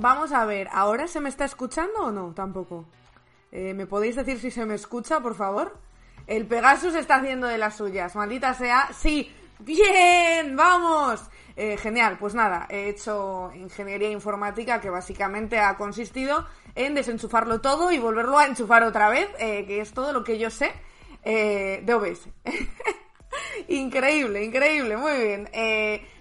vamos a ver, ¿ahora se me está escuchando o no? Tampoco. Eh, ¿Me podéis decir si se me escucha, por favor? El Pegasus está haciendo de las suyas, maldita sea. Sí, bien, vamos. Eh, genial, pues nada, he hecho ingeniería informática que básicamente ha consistido en desenchufarlo todo y volverlo a enchufar otra vez, eh, que es todo lo que yo sé de OBS. increíble, increíble, muy bien.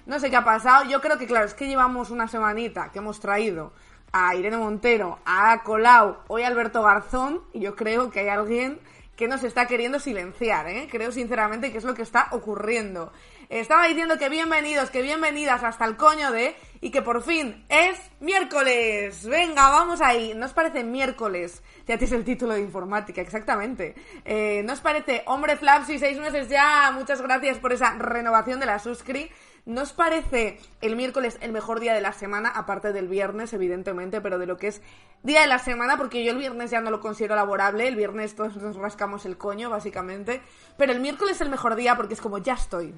No sé qué ha pasado, yo creo que claro, es que llevamos una semanita que hemos traído a Irene Montero, a Colau, hoy a Alberto Garzón, y yo creo que hay alguien que nos está queriendo silenciar, ¿eh? Creo sinceramente que es lo que está ocurriendo. Estaba diciendo que bienvenidos, que bienvenidas hasta el coño de... Y que por fin es miércoles. Venga, vamos ahí. ¿No os parece miércoles? Ya tienes el título de informática, exactamente. Eh, ¿No os parece hombre Flapsy, seis meses ya? Muchas gracias por esa renovación de la suscri. ¿No os parece el miércoles el mejor día de la semana, aparte del viernes, evidentemente, pero de lo que es día de la semana, porque yo el viernes ya no lo considero laborable, el viernes todos nos rascamos el coño, básicamente, pero el miércoles es el mejor día porque es como, ya estoy,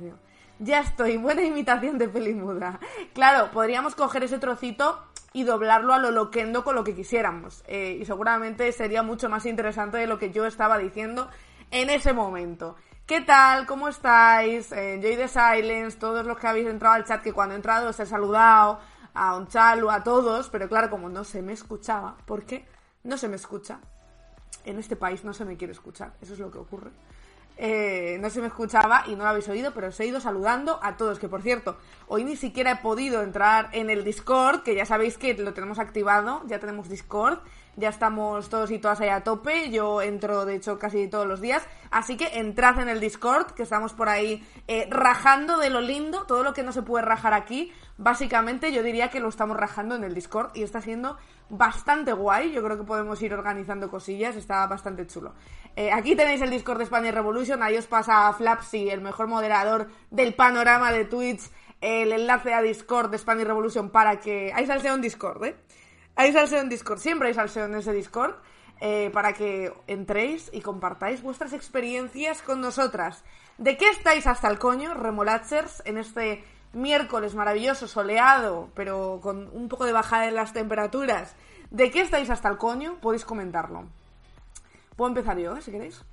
ya estoy, buena imitación de pelimuda. Claro, podríamos coger ese trocito y doblarlo a lo loquendo con lo que quisiéramos, eh, y seguramente sería mucho más interesante de lo que yo estaba diciendo en ese momento. ¿Qué tal? ¿Cómo estáis? Eh, Joy the Silence, todos los que habéis entrado al chat, que cuando he entrado os he saludado, a Onchalu, a todos, pero claro, como no se me escuchaba, ¿por qué? No se me escucha. En este país no se me quiere escuchar, eso es lo que ocurre. Eh, no se me escuchaba y no lo habéis oído, pero os he ido saludando a todos, que por cierto, hoy ni siquiera he podido entrar en el Discord, que ya sabéis que lo tenemos activado, ya tenemos Discord, ya estamos todos y todas ahí a tope, yo entro de hecho casi todos los días, así que entrad en el Discord, que estamos por ahí eh, rajando de lo lindo, todo lo que no se puede rajar aquí, básicamente yo diría que lo estamos rajando en el Discord y está siendo bastante guay, yo creo que podemos ir organizando cosillas, está bastante chulo. Eh, aquí tenéis el Discord de Spanish Revolution, ahí os pasa Flapsy, el mejor moderador del panorama de Twitch, el enlace a Discord de Spanish Revolution para que... Ahí salseo en Discord, ¿eh? Hay salseo en Discord, siempre hay salseo en ese Discord, eh, para que entréis y compartáis vuestras experiencias con nosotras. ¿De qué estáis hasta el coño, remolachers, en este miércoles maravilloso, soleado, pero con un poco de bajada en las temperaturas? ¿De qué estáis hasta el coño? Podéis comentarlo. Puedo empezar yo, ¿eh? si queréis.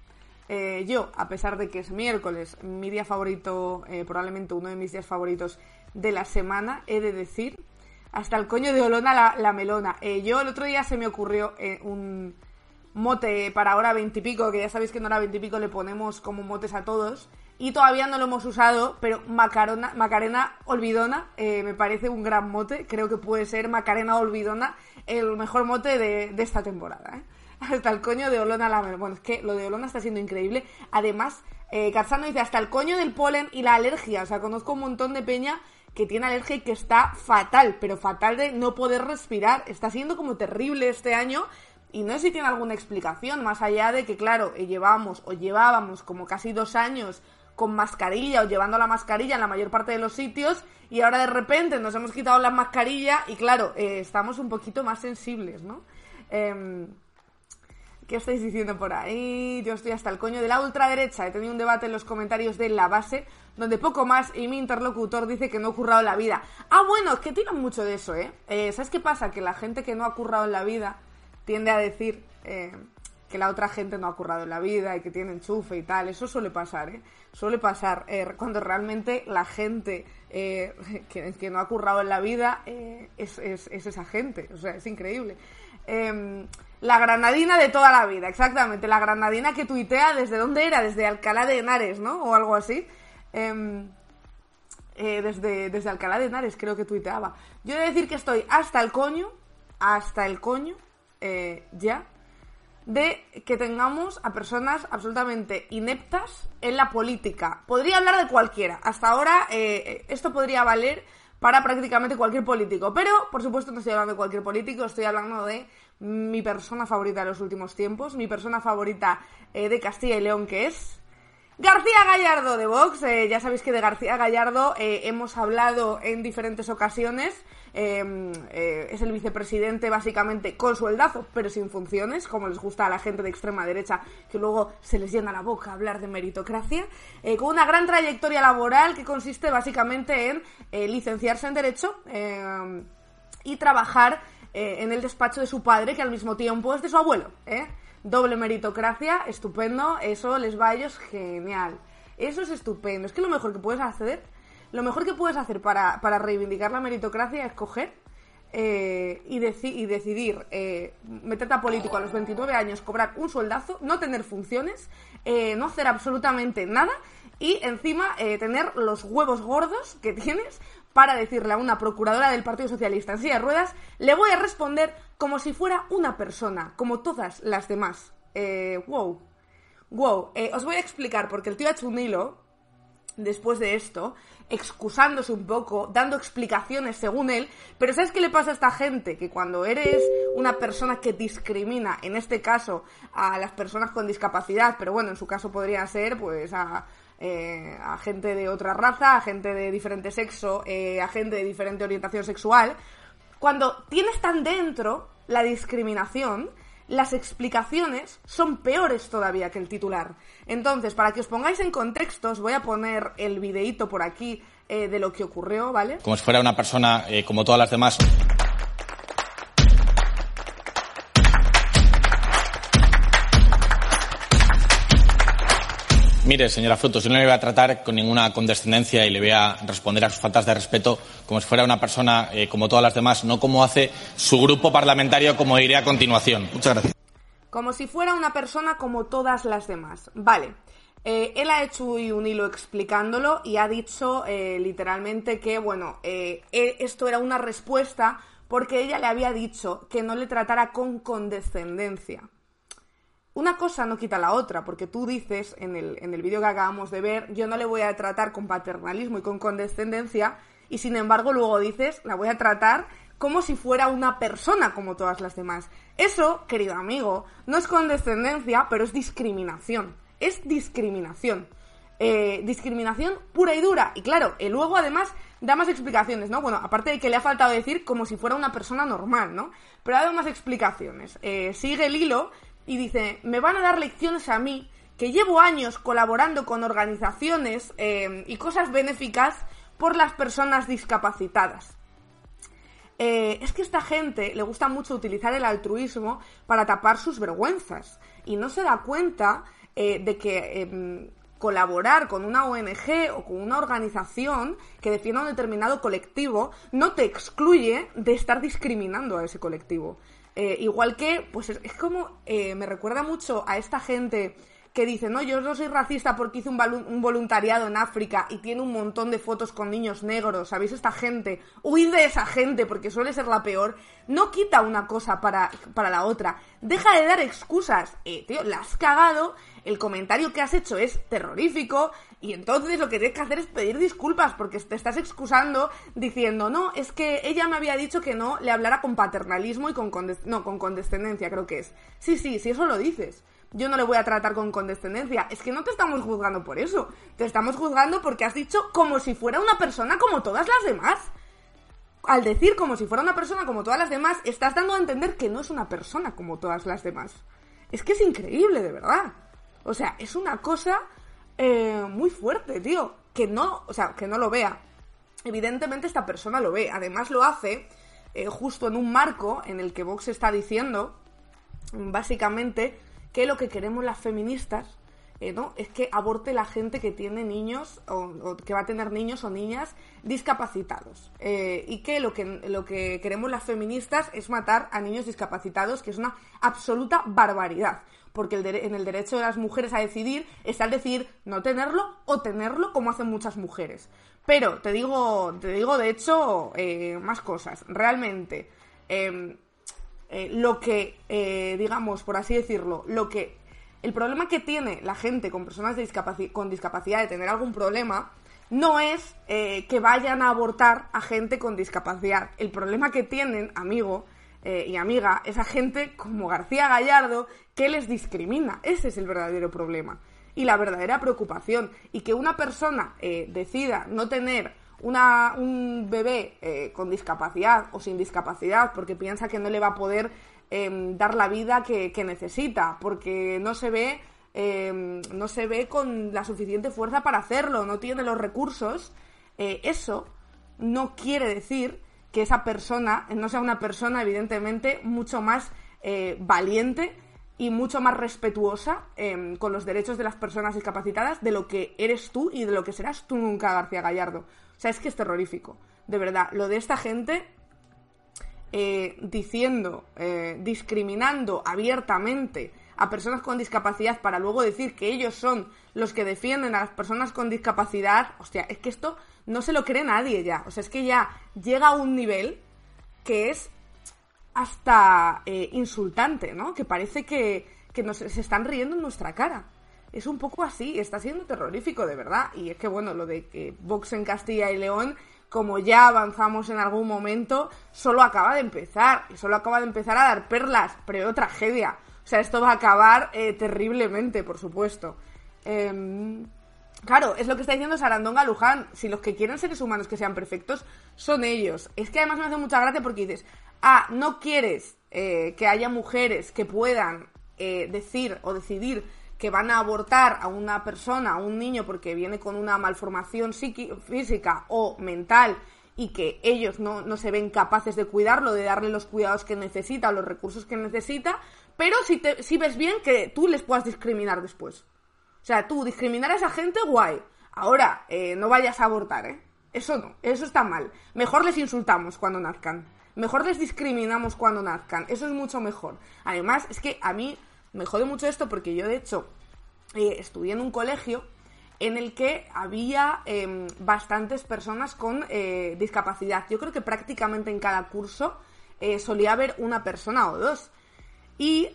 Eh, yo, a pesar de que es miércoles, mi día favorito, probablemente uno de mis días favoritos de la semana, he de decir hasta el coño de Olona la, melona. Eh, yo el otro día se me ocurrió eh, un mote para ahora veintipico, que ya sabéis que en hora veintipico le ponemos como motes a todos. Y todavía no lo hemos usado, pero Macarona, Macarena Olvidona eh, me parece un gran mote. Creo que puede ser Macarena Olvidona el mejor mote de, esta temporada. Hasta el coño de Olona la melona. Bueno, es que lo de Olona está siendo increíble. Además, eh, dice hasta el coño del polen y la alergia. O sea, conozco un montón de peña que tiene alergia y que está fatal, pero fatal de no poder respirar. Está siendo como terrible este año y no sé si tiene alguna explicación, más allá de que, claro, llevamos o llevábamos como casi dos años con mascarilla o llevando la mascarilla en la mayor parte de los sitios y ahora de repente nos hemos quitado la mascarilla y, claro, eh, estamos un poquito más sensibles, ¿no? Em, ¿Qué estáis diciendo por ahí? Yo estoy hasta el coño de la ultraderecha. He tenido un debate en los comentarios de la base donde poco más y mi interlocutor dice que no ha currado la vida. Ah, bueno, es que tiran mucho de eso, ¿eh? ¿eh? ¿Sabes qué pasa? Que la gente que no ha currado en la vida tiende a decir eh, que la otra gente no ha currado en la vida y que tiene enchufe y tal. Eso suele pasar, ¿eh? Suele pasar eh, cuando realmente la gente que, no ha currado en la vida es, es, es esa gente. O sea, es increíble. La granadina de toda la vida, exactamente. La granadina que tuitea desde dónde era, desde Alcalá de Henares, ¿no? O algo así. Em, eh, desde, desde Alcalá de Henares creo que tuiteaba. Yo he de decir que estoy hasta el coño, hasta el coño, eh, ya, de que tengamos a personas absolutamente ineptas en la política. Podría hablar de cualquiera. Hasta ahora eh, esto podría valer para prácticamente cualquier político. Pero, por supuesto, no estoy hablando de cualquier político, estoy hablando de mi persona favorita de los últimos tiempos, mi persona favorita eh, de Castilla y León, que es García Gallardo de Vox. Eh, ya sabéis que de García Gallardo eh, hemos hablado en diferentes ocasiones. Es el vicepresidente básicamente con sueldazo, pero sin funciones, como les gusta a la gente de extrema derecha, que luego se les llena la boca hablar de meritocracia, con una gran trayectoria laboral que consiste básicamente en licenciarse en Derecho y trabajar en el despacho de su padre, que al mismo tiempo es de su abuelo. ¿eh? Doble meritocracia, estupendo, eso les va a ellos genial. Eso es estupendo. Es que lo mejor que puedes hacer, lo mejor que puedes hacer para, para reivindicar la meritocracia es coger eh, y, y, decidir eh, meterte a político a los 29 años, cobrar un sueldazo, no tener funciones, eh, no hacer absolutamente nada y encima tener los huevos gordos que tienes para decirle a una procuradora del Partido Socialista en silla de ruedas, le voy a responder como si fuera una persona, como todas las demás. wow. Wow. os voy a explicar, porque el tío ha hecho un hilo después de esto, excusándose un poco, dando explicaciones según él, pero ¿sabes qué le pasa a esta gente? Que cuando eres una persona que discrimina, en este caso, a las personas con discapacidad, pero bueno, en su caso podría ser pues a, eh, gente de otra raza, a gente de diferente sexo, eh, a gente de diferente orientación sexual, cuando tienes tan dentro la discriminación, las explicaciones son peores todavía que el titular. Entonces, para que os pongáis en contexto, os voy a poner el videíto por aquí eh, de lo que ocurrió, ¿vale? Como si fuera una persona eh, como todas las demás. Mire, señora Frutos, yo no le voy a tratar con ninguna condescendencia y le voy a responder a sus faltas de respeto como si fuera una persona eh, como todas las demás, no como hace su grupo parlamentario, como diré a continuación. Muchas gracias. Como si fuera una persona como todas las demás. Vale. Eh, él ha hecho un hilo explicándolo y ha dicho eh, literalmente que, bueno, esto era una respuesta porque ella le había dicho que no le tratara con condescendencia. Una cosa no quita la otra, porque tú dices en el, en el vídeo que acabamos de ver, yo no le voy a tratar con paternalismo y con condescendencia, y sin embargo luego dices, la voy a tratar como si fuera una persona como todas las demás. Eso, querido amigo, no es condescendencia, pero es discriminación. Es discriminación. Eh, discriminación pura y dura. Y claro, y luego además da más explicaciones, ¿no? Bueno, aparte de que le ha faltado decir como si fuera una persona normal, ¿no? Pero ha dado más explicaciones. Eh, sigue el hilo y dice, me van a dar lecciones a mí, que llevo años colaborando con organizaciones eh, y cosas benéficas por las personas discapacitadas. Eh, es que esta gente le gusta mucho utilizar el altruismo para tapar sus vergüenzas y no se da cuenta eh, de que em, colaborar con una ONG o con una organización que defienda un determinado colectivo no te excluye de estar discriminando a ese colectivo. Eh, igual que, pues es, como, eh, me recuerda mucho a esta gente que dice, no, yo no soy racista porque hice un, voluntariado en África y tiene un montón de fotos con niños negros, ¿sabéis? Esta gente, huid de esa gente porque suele ser la peor, no quita una cosa para, para la otra, deja de dar excusas, eh, tío, la has cagado, el comentario que has hecho es terrorífico y entonces lo que tienes que hacer es pedir disculpas porque te estás excusando diciendo, no, es que ella me había dicho que no le hablara con paternalismo y con, no, con condescendencia, creo que es. Sí, sí, sí, eso lo dices yo no le voy a tratar con condescendencia. Es que no te estamos juzgando por eso. Te estamos juzgando porque has dicho como si fuera una persona como todas las demás. Al decir como si fuera una persona como todas las demás, estás dando a entender que no es una persona como todas las demás. Es que es increíble, de verdad. O sea, es una cosa eh, muy fuerte, tío. Que no, o sea, que no lo vea. Evidentemente esta persona lo ve. Además lo hace eh, justo en un marco en el que Vox está diciendo, básicamente, que lo que queremos las feministas eh, ¿no? es que aborte la gente que tiene niños o, que va a tener niños o niñas discapacitados. Eh, y que lo, que lo que queremos las feministas es matar a niños discapacitados, que es una absoluta barbaridad. Porque en el derecho de las mujeres a decidir está el decidir no tenerlo o tenerlo como hacen muchas mujeres. Pero te digo, te digo de hecho eh, más cosas. Realmente, em, eh, lo que, eh, digamos, por así decirlo, lo que. El problema que tiene la gente con personas con discapacidad de tener algún problema no es eh, que vayan a abortar a gente con discapacidad. El problema que tienen, amigo y amiga, es a gente como García Gallardo que les discrimina. Ese es el verdadero problema y la verdadera preocupación. Y que una persona decida no tener una, un bebé eh, con discapacidad o sin discapacidad porque piensa que no le va a poder em, dar la vida que, necesita, porque no se ve em, no se ve con la suficiente fuerza para hacerlo, no tiene los recursos, eh, eso no quiere decir que esa persona no sea una persona, evidentemente, mucho más eh, valiente y mucho más respetuosa em, con los derechos de las personas discapacitadas de lo que eres tú y de lo que serás tú nunca, García Gallardo. O sea, es que es terrorífico. De verdad, lo de esta gente eh, diciendo, eh, discriminando abiertamente a personas con discapacidad para luego decir que ellos son los que defienden a las personas con discapacidad, hostia, es que esto no se lo cree nadie ya. O sea, es que ya llega a un nivel que es hasta eh, insultante, ¿no? Que parece que, que nos, se están riendo en nuestra cara. Es un poco así, está siendo terrorífico, de verdad. Y es que, bueno, lo de que Vox en Castilla y León, como ya avanzamos en algún momento, solo acaba de empezar. Y solo acaba de empezar a dar perlas, pero tragedia. O sea, esto va a acabar eh, terriblemente, por supuesto. Em, claro, es lo que está diciendo Sarandonga Luján. Si los que quieren seres humanos que sean perfectos son ellos. Es que además me hace mucha gracia porque dices, ah, no quieres eh, que haya mujeres que puedan eh, decir o decidir que van a abortar a una persona, a un niño, porque viene con una malformación física o mental y que ellos no, no, se ven capaces de cuidarlo, de darle los cuidados que necesita los recursos que necesita, pero si, te, si ves bien que tú les puedas discriminar después. O sea, tú discriminar a esa gente, guay. Ahora, eh, no vayas a abortar, ¿eh? Eso no, eso está mal. Mejor les insultamos cuando nazcan. Mejor les discriminamos cuando nazcan. Eso es mucho mejor. Además, es que a mí me jode mucho esto porque yo, de hecho, eh, estudié en un colegio en el que había em, bastantes personas con eh, discapacidad. Yo creo que prácticamente en cada curso eh, solía haber una persona o dos. Y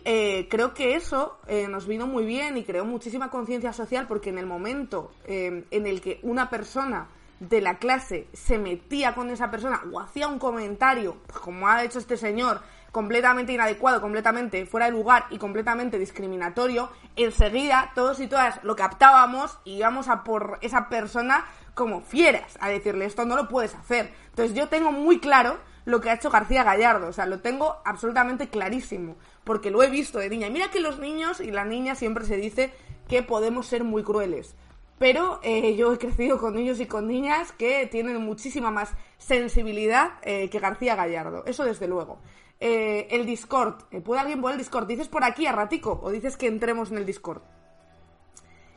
creo que eso nos vino muy bien y creó muchísima conciencia social porque en el momento em, en el que una persona de la clase se metía con esa persona o hacía un comentario, pues como ha hecho este señor, completamente inadecuado, completamente fuera de lugar y completamente discriminatorio, enseguida todos y todas lo captábamos y íbamos a por esa persona como fieras, a decirle esto no lo puedes hacer. Entonces yo tengo muy claro lo que ha hecho García Gallardo, o sea, lo tengo absolutamente clarísimo, porque lo he visto de niña. Mira que los niños y la niña siempre se dice que podemos ser muy crueles. Pero eh, yo he crecido con niños y con niñas que tienen muchísima más sensibilidad eh, que García Gallardo, eso desde luego. Eh, el Discord, ¿puede alguien poner el Discord? ¿Dices por aquí a ratico o dices que entremos en el Discord?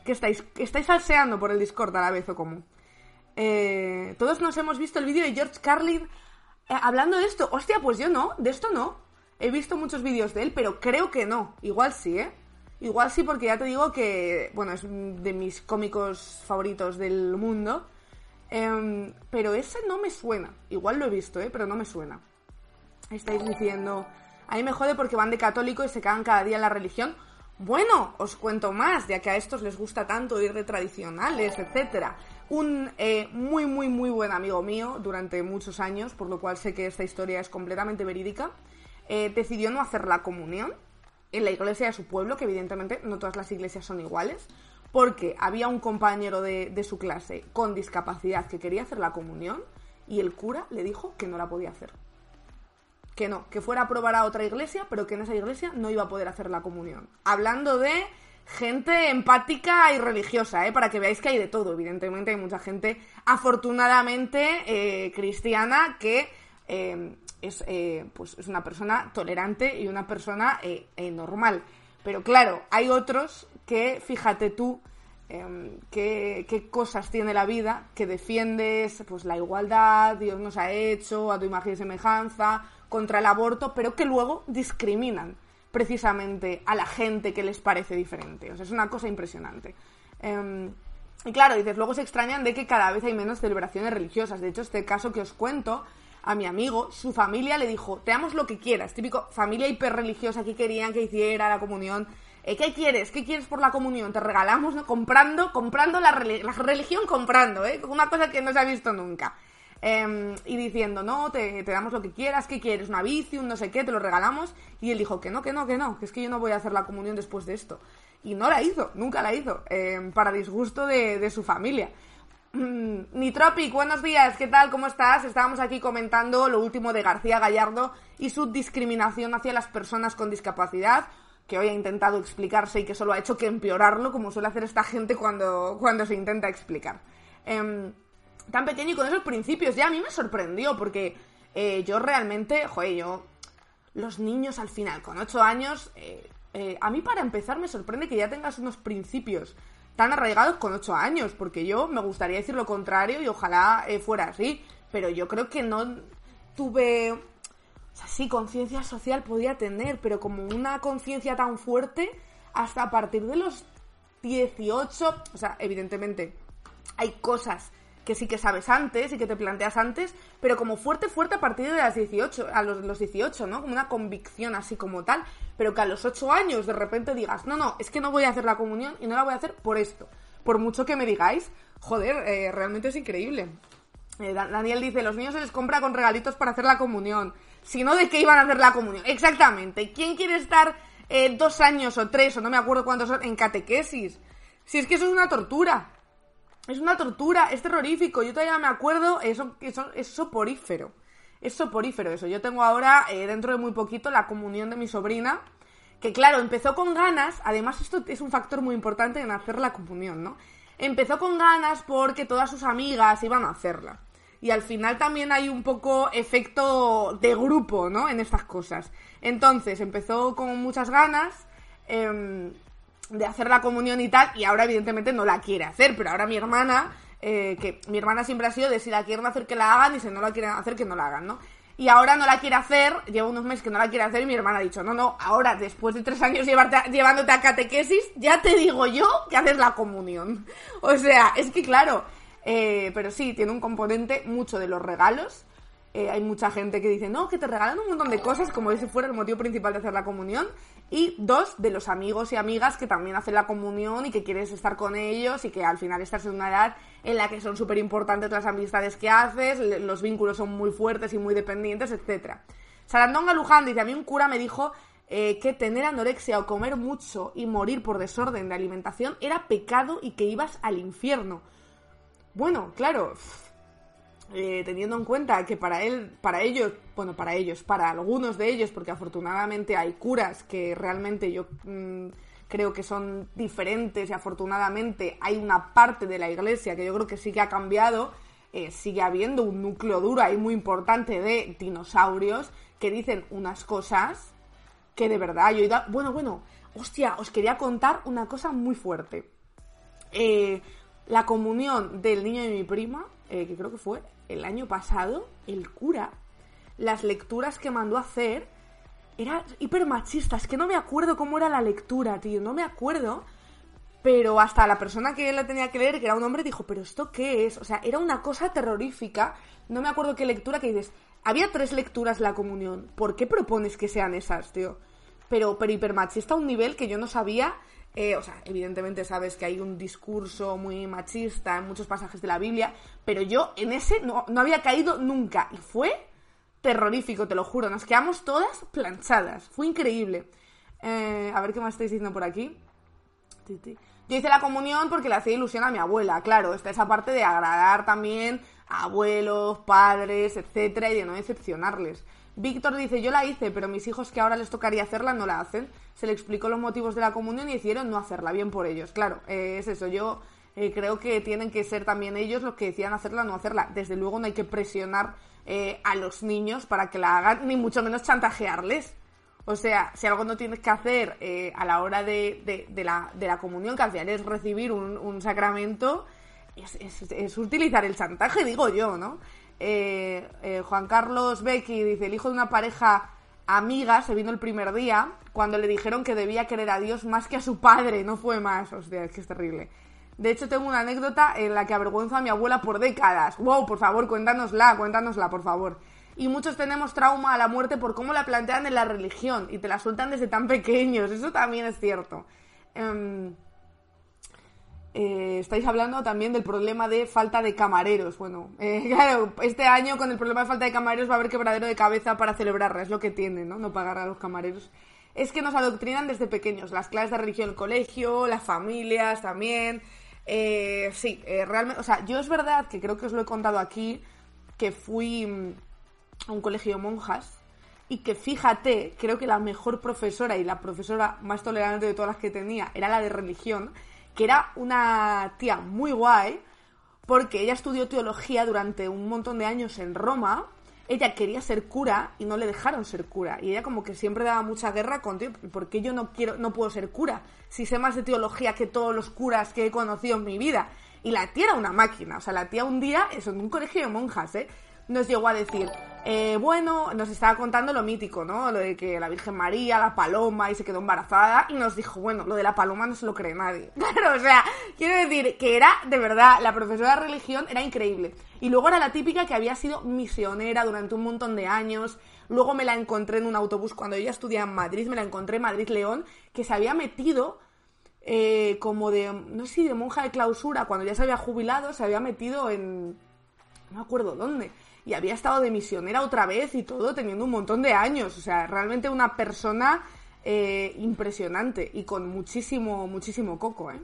¿Que estáis, estáis falseando por el Discord a la vez o cómo? todos nos hemos visto el vídeo de George Carlin hablando de esto. Hostia, pues yo no, de esto no. He visto muchos vídeos de él, pero creo que no. Igual sí, ¿eh? Igual sí, porque ya te digo que, bueno, es de mis cómicos favoritos del mundo. Em, pero ese no me suena. Igual lo he visto, ¿eh? Pero no me suena. Estáis diciendo, a mí me jode porque van de católico y se cagan cada día en la religión. Bueno, os cuento más, ya que a estos les gusta tanto ir de tradicionales, etcétera. Un eh, muy, muy, muy buen amigo mío durante muchos años, por lo cual sé que esta historia es completamente verídica, eh, decidió no hacer la comunión en la iglesia de su pueblo, que evidentemente no todas las iglesias son iguales, porque había un compañero de, de, su clase con discapacidad que quería hacer la comunión y el cura le dijo que no la podía hacer. Que no, que fuera a probar a otra iglesia, pero que en esa iglesia no iba a poder hacer la comunión. Hablando de gente empática y religiosa, ¿eh? para que veáis que hay de todo. Evidentemente hay mucha gente, afortunadamente, eh, cristiana que eh, es, eh, pues es una persona tolerante y una persona normal. Pero claro, hay otros que, fíjate tú, em, qué, cosas tiene la vida, que defiendes pues la igualdad, Dios nos ha hecho, a tu imagen y semejanza, contra el aborto, pero que luego discriminan precisamente a la gente que les parece diferente. O sea, es una cosa impresionante. Em, y claro, dices, luego se extrañan de que cada vez hay menos celebraciones religiosas. De hecho, este caso que os cuento a mi amigo, su familia le dijo, te damos lo que quieras, típico familia hiperreligiosa que querían que hiciera la comunión. Eh, ¿Qué quieres? ¿Qué quieres por la comunión? Te regalamos, ¿no? Comprando, comprando la, religión, comprando, ¿eh? Una cosa que no se ha visto nunca. Em, y diciendo, no, te, damos lo que quieras, ¿qué quieres? Una bici, un no sé qué, te lo regalamos. Y él dijo que no, que no, que no, que es que yo no voy a hacer la comunión después de esto. Y no la hizo, nunca la hizo, em, para disgusto de, su familia. Mm, Nitropic, buenos días, ¿qué tal? ¿Cómo estás? Estábamos aquí comentando lo último de García Gallardo y su discriminación hacia las personas con discapacidad, que hoy ha intentado explicarse y que solo ha hecho que empeorarlo, como suele hacer esta gente cuando, cuando se intenta explicar. Em, tan pequeño y con esos principios, ya a mí me sorprendió, porque eh, yo realmente, joder, yo, los niños al final, con ocho años, eh, eh, a mí para empezar me sorprende que ya tengas unos principios tan arraigados con ocho años, porque yo me gustaría decir lo contrario y ojalá fuera así, pero yo creo que no tuve, o sea, sí, conciencia social podía tener, pero como una conciencia tan fuerte hasta a partir de los 18, o sea, evidentemente hay cosas que sí que sabes antes y que te planteas antes, pero como fuerte, fuerte a partir de las 18, a los, los 18, ¿no? Como una convicción así como tal, pero que a los 8 años de repente digas, no, no, es que no voy a hacer la comunión y no la voy a hacer por esto. Por mucho que me digáis, joder, eh, realmente es increíble. Eh, Daniel dice, los niños se les compra con regalitos para hacer la comunión. Si no, ¿de qué iban a hacer la comunión? Exactamente. ¿Quién quiere estar eh, dos años o tres, o no me acuerdo cuántos son, en catequesis? Si es que eso es una tortura. Es una tortura, es terrorífico. Yo todavía me acuerdo, eso, eso es soporífero. Es soporífero eso. Yo tengo ahora, eh, dentro de muy poquito, la comunión de mi sobrina. Que claro, empezó con ganas. Además, esto es un factor muy importante en hacer la comunión, ¿no? Empezó con ganas porque todas sus amigas iban a hacerla. Y al final también hay un poco efecto de grupo, ¿no? En estas cosas. Entonces, empezó con muchas ganas. Eh, de hacer la comunión y tal, y ahora evidentemente no la quiere hacer, pero ahora mi hermana, eh, que mi hermana siempre ha sido de si la quieren hacer que la hagan y si no la quieren hacer que no la hagan, ¿no? Y ahora no la quiere hacer, lleva unos meses que no la quiere hacer y mi hermana ha dicho, no, no, ahora después de tres años llevarte llevándote a catequesis, ya te digo yo que haces la comunión. O sea, es que claro, eh, pero sí, tiene un componente mucho de los regalos eh, hay mucha gente que dice, no, que te regalan un montón de cosas, como si fuera el motivo principal de hacer la comunión. Y dos, de los amigos y amigas que también hacen la comunión y que quieres estar con ellos y que al final estás en una edad en la que son súper importantes las amistades que haces, los vínculos son muy fuertes y muy dependientes, etc. Sarandonga Luján dice, a mí un cura me dijo eh, que tener anorexia o comer mucho y morir por desorden de alimentación era pecado y que ibas al infierno. Bueno, claro, eh, teniendo en cuenta que para él, para ellos, bueno, para ellos, para algunos de ellos, porque afortunadamente hay curas que realmente yo mm, creo que son diferentes y afortunadamente hay una parte de la iglesia que yo creo que sí que ha cambiado, eh, sigue habiendo un núcleo duro ahí muy importante de dinosaurios que dicen unas cosas que de verdad yo he ido... Bueno, bueno, hostia, os quería contar una cosa muy fuerte. Eh, la comunión del niño de mi prima, que creo que fue el año pasado, el cura, las lecturas que mandó a hacer eran hiper machistas. Que no me acuerdo cómo era la lectura, tío. No me acuerdo. Pero hasta la persona que la tenía que leer, que era un hombre, dijo, ¿pero esto qué es? O sea, era una cosa terrorífica. No me acuerdo qué lectura que dices. Había tres lecturas la comunión. ¿Por qué propones que sean esas, tío? Pero, pero hipermachista a un nivel que yo no sabía eh, o sea, evidentemente sabes que hay un discurso muy machista en muchos pasajes de la Biblia, pero yo en ese no, había caído nunca y fue terrorífico, te lo juro. Nos quedamos todas planchadas, fue increíble. Eh, a ver qué más estáis diciendo por aquí. Yo hice la comunión porque le hacía ilusión a mi abuela, claro, está esa parte de agradar también a abuelos, padres, etcétera, y de no decepcionarles. Víctor dice, yo la hice, pero mis hijos que ahora les tocaría hacerla no la hacen. Se le explicó los motivos de la comunión y decidieron no hacerla, bien por ellos. Claro, eh, es eso, yo eh, creo que tienen que ser también ellos los que decían hacerla o no hacerla. Desde luego no hay que presionar eh, a los niños para que la hagan, ni mucho menos chantajearles. O sea, si algo no tienes que hacer a la hora de, la, de, la, comunión, que al final es recibir un, sacramento, es utilizar el chantaje, digo yo, ¿no? Juan Carlos Becky dice, el hijo de una pareja amiga se vino el primer día cuando le dijeron que debía querer a Dios más que a su padre, no fue más, hostia, es que es terrible. De hecho, tengo una anécdota en la que avergüenzo a mi abuela por décadas. Wow, por favor, cuéntanosla, cuéntanosla, por favor. Y muchos tenemos trauma a la muerte por cómo la plantean en la religión y te la sueltan desde tan pequeños, eso también es cierto. Em, eh, estáis hablando también del problema de falta de camareros. Bueno, eh, claro, este año con el problema de falta de camareros va a haber quebradero de cabeza para celebrarla, es lo que tiene, ¿no? No pagar a los camareros. Es que nos adoctrinan desde pequeños, las clases de religión, el colegio, las familias también. Eh, sí, realmente, o sea, yo es verdad que creo que os lo he contado aquí, que fui mm, a un colegio de monjas y que fíjate, creo que la mejor profesora y la profesora más tolerante de todas las que tenía era la de religión que era una tía muy guay, porque ella estudió teología durante un montón de años en Roma, ella quería ser cura y no le dejaron ser cura. Y ella como que siempre daba mucha guerra con, ¿por qué yo no quiero, no puedo ser cura? Si sé más de teología que todos los curas que he conocido en mi vida. Y la tía era una máquina, o sea, la tía un día, eso, en un colegio de monjas, ¿eh? Nos llegó a decir, eh, bueno, nos estaba contando lo mítico, ¿no? Lo de que la Virgen María, la paloma, y se quedó embarazada, y nos dijo, bueno, lo de la paloma no se lo cree nadie. Claro, o sea, quiero decir que era, de verdad, la profesora de religión era increíble. Y luego era la típica que había sido misionera durante un montón de años. Luego me la encontré en un autobús cuando ella estudiaba en Madrid, me la encontré en Madrid-León, que se había metido eh, como de, no sé si de monja de clausura, cuando ya se había jubilado, se había metido en... no me acuerdo dónde y había estado de misionera otra vez y todo teniendo un montón de años. O sea, realmente una persona eh, impresionante y con muchísimo, muchísimo coco, ¿eh?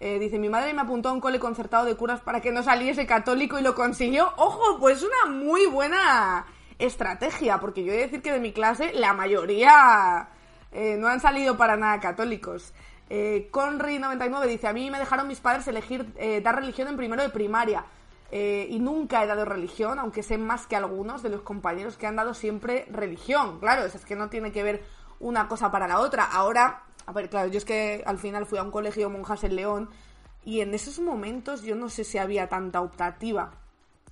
¿eh? Dice, mi madre me apuntó a un cole concertado de curas para que no saliese católico y lo consiguió. Ojo, pues una muy buena estrategia, porque yo he de decir que de mi clase la mayoría eh, no han salido para nada católicos. Eh, Conry99 dice, a mí me dejaron mis padres elegir dar religión en primero de primaria. Eh, y nunca he dado religión, aunque sé más que algunos de los compañeros que han dado siempre religión. Claro, es que no tiene que ver una cosa para la otra. Ahora, a ver, claro, yo es que al final fui a un colegio monjas en León y en esos momentos yo no sé si había tanta optativa.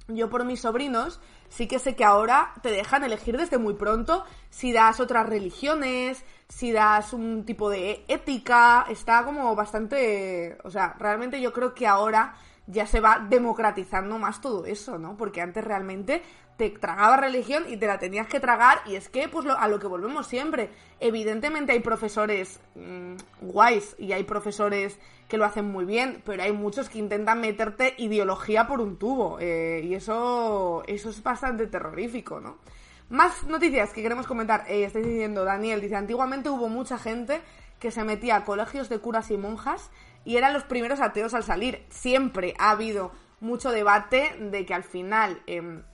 Yo por mis sobrinos sí que sé que ahora te dejan elegir desde muy pronto si das otras religiones, si das un tipo de ética, está como bastante, o sea, realmente yo creo que ahora ya se va democratizando más todo eso, ¿no? Porque antes realmente te tragaba religión y te la tenías que tragar y es que pues a lo que volvemos siempre. Evidentemente hay profesores mm, guays y hay profesores que lo hacen muy bien pero hay muchos que intentan meterte ideología por un tubo eh, y eso eso es bastante terrorífico no más noticias que queremos comentar. Eh, estáis diciendo Daniel dice antiguamente hubo mucha gente que se metía a colegios de curas y monjas y eran los primeros ateos al salir. Siempre ha habido mucho debate de que al final en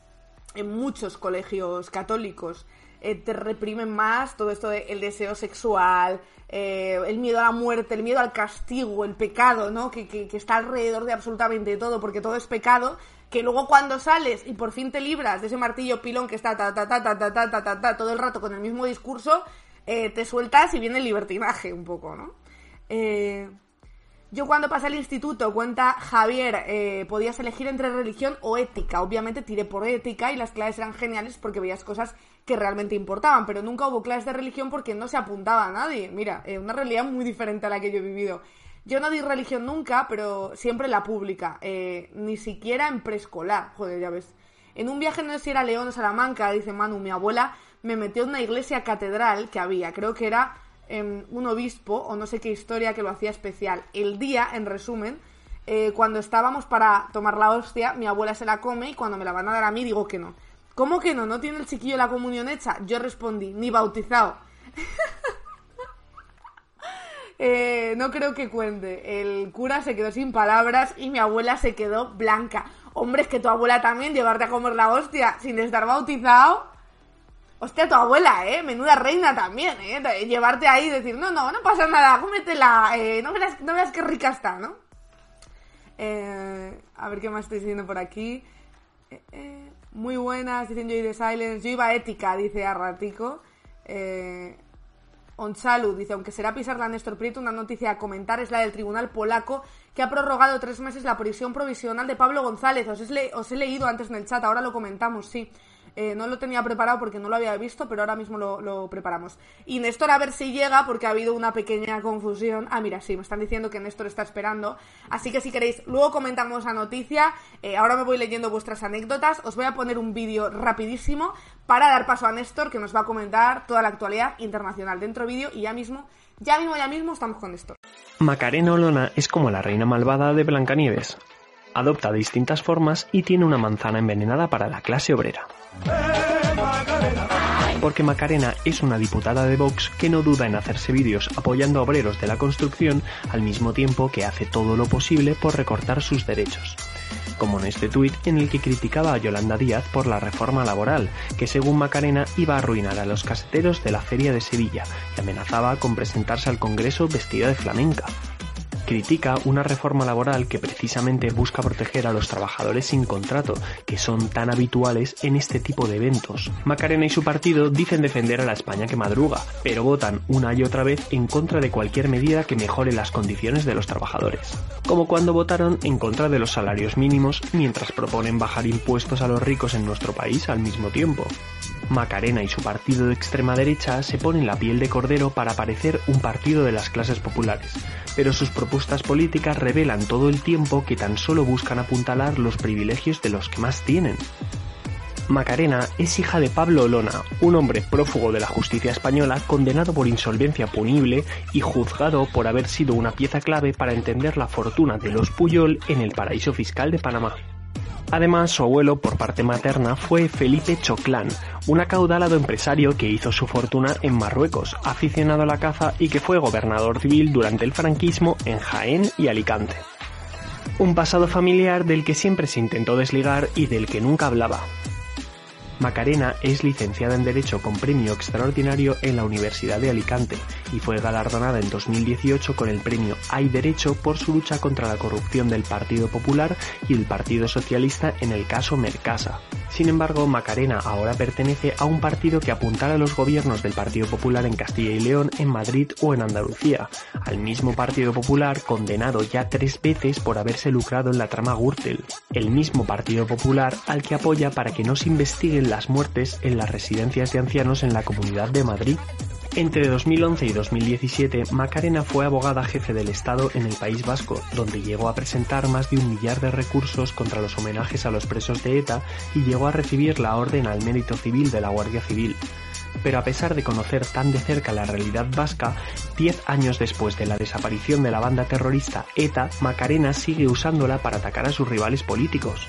muchos colegios católicos eh, te reprimen más todo esto del deseo sexual, eh, el miedo a la muerte, el miedo al castigo, el pecado, ¿no? Que, que, está alrededor de absolutamente todo, porque todo es pecado, que luego cuando sales y por fin te libras de ese martillo pilón que está ta ta ta ta ta ta, ta todo el rato con el mismo discurso, eh, te sueltas y viene el libertinaje un poco, ¿no? Eh, yo cuando pasé al instituto, cuenta Javier, eh, podías elegir entre religión o ética. Obviamente tiré por ética y las clases eran geniales porque veías cosas que realmente importaban, pero nunca hubo clases de religión porque no se apuntaba a nadie. Mira, una realidad muy diferente a la que yo he vivido. Yo no di religión nunca, pero siempre la pública, eh, ni siquiera en preescolar, joder, ya ves. En un viaje no sé si era León o Salamanca, dice Manu, mi abuela me metió en una iglesia catedral que había, creo que era un obispo o no sé qué historia que lo hacía especial. El día, en resumen, eh, cuando estábamos para tomar la hostia, mi abuela se la come y cuando me la van a dar a mí digo que no. ¿Cómo que no? ¿No tiene el chiquillo la comunión hecha? Yo respondí, ni bautizado. Eh, no creo que cuente. El cura se quedó sin palabras y mi abuela se quedó blanca. Hombre, es que tu abuela también llevarte a comer la hostia sin estar bautizado. Hostia, tu abuela, ¿eh? Menuda reina también, ¿eh? Llevarte ahí y decir, no, no, no pasa nada, cómetela, eh, no, veas, no veas qué rica está, ¿no? Eh, a ver qué más estoy diciendo por aquí. Eh, eh, muy buenas, dicen Joy de Silence. Yo iba ética, dice a ratico. Eh, Onchalu dice, aunque será pisarla Néstor Prieto, una noticia a comentar es la del tribunal polaco que ha prorrogado tres meses la prisión provisional de Pablo González. Os he leído antes en el chat, ahora lo comentamos, sí. Eh, no lo tenía preparado porque no lo había visto, pero ahora mismo lo, preparamos. Y Néstor a ver si llega porque ha habido una pequeña confusión. Ah, mira, sí, me están diciendo que Néstor está esperando. Así que si queréis, luego comentamos la noticia. Eh, ahora me voy leyendo vuestras anécdotas. Os voy a poner un vídeo rapidísimo para dar paso a Néstor que nos va a comentar toda la actualidad internacional dentro vídeo y ya mismo, ya mismo, ya mismo estamos con Néstor. Macarena Olona es como la reina malvada de Blancanieves. Adopta distintas formas y tiene una manzana envenenada para la clase obrera. Porque Macarena es una diputada de Vox que no duda en hacerse vídeos apoyando a obreros de la construcción al mismo tiempo que hace todo lo posible por recortar sus derechos. Como en este tuit en el que criticaba a Yolanda Díaz por la reforma laboral, que según Macarena iba a arruinar a los caseteros de la Feria de Sevilla y amenazaba con presentarse al Congreso vestida de flamenca critica una reforma laboral que precisamente busca proteger a los trabajadores sin contrato, que son tan habituales en este tipo de eventos. Macarena y su partido dicen defender a la España que madruga, pero votan una y otra vez en contra de cualquier medida que mejore las condiciones de los trabajadores. Como cuando votaron en contra de los salarios mínimos mientras proponen bajar impuestos a los ricos en nuestro país al mismo tiempo. Macarena y su partido de extrema derecha se ponen la piel de cordero para parecer un partido de las clases populares, pero sus propuestas políticas revelan todo el tiempo que tan solo buscan apuntalar los privilegios de los que más tienen. Macarena es hija de Pablo Olona, un hombre prófugo de la justicia española condenado por insolvencia punible y juzgado por haber sido una pieza clave para entender la fortuna de los Puyol en el paraíso fiscal de Panamá. Además, su abuelo, por parte materna, fue Felipe Choclán, un acaudalado empresario que hizo su fortuna en Marruecos, aficionado a la caza y que fue gobernador civil durante el franquismo en Jaén y Alicante. Un pasado familiar del que siempre se intentó desligar y del que nunca hablaba. Macarena es licenciada en Derecho con premio extraordinario en la Universidad de Alicante y fue galardonada en 2018 con el premio Hay Derecho por su lucha contra la corrupción del Partido Popular y el Partido Socialista en el caso Mercasa. Sin embargo, Macarena ahora pertenece a un partido que apuntala a los gobiernos del Partido Popular en Castilla y León, en Madrid o en Andalucía, al mismo Partido Popular condenado ya tres veces por haberse lucrado en la trama Gürtel, el mismo Partido Popular al que apoya para que no se investiguen las muertes en las residencias de ancianos en la Comunidad de Madrid. Entre 2011 y 2017, Macarena fue abogada jefe del Estado en el País Vasco, donde llegó a presentar más de un millar de recursos contra los homenajes a los presos de ETA y llegó a recibir la Orden al Mérito Civil de la Guardia Civil. Pero a pesar de conocer tan de cerca la realidad vasca, diez años después de la desaparición de la banda terrorista ETA, Macarena sigue usándola para atacar a sus rivales políticos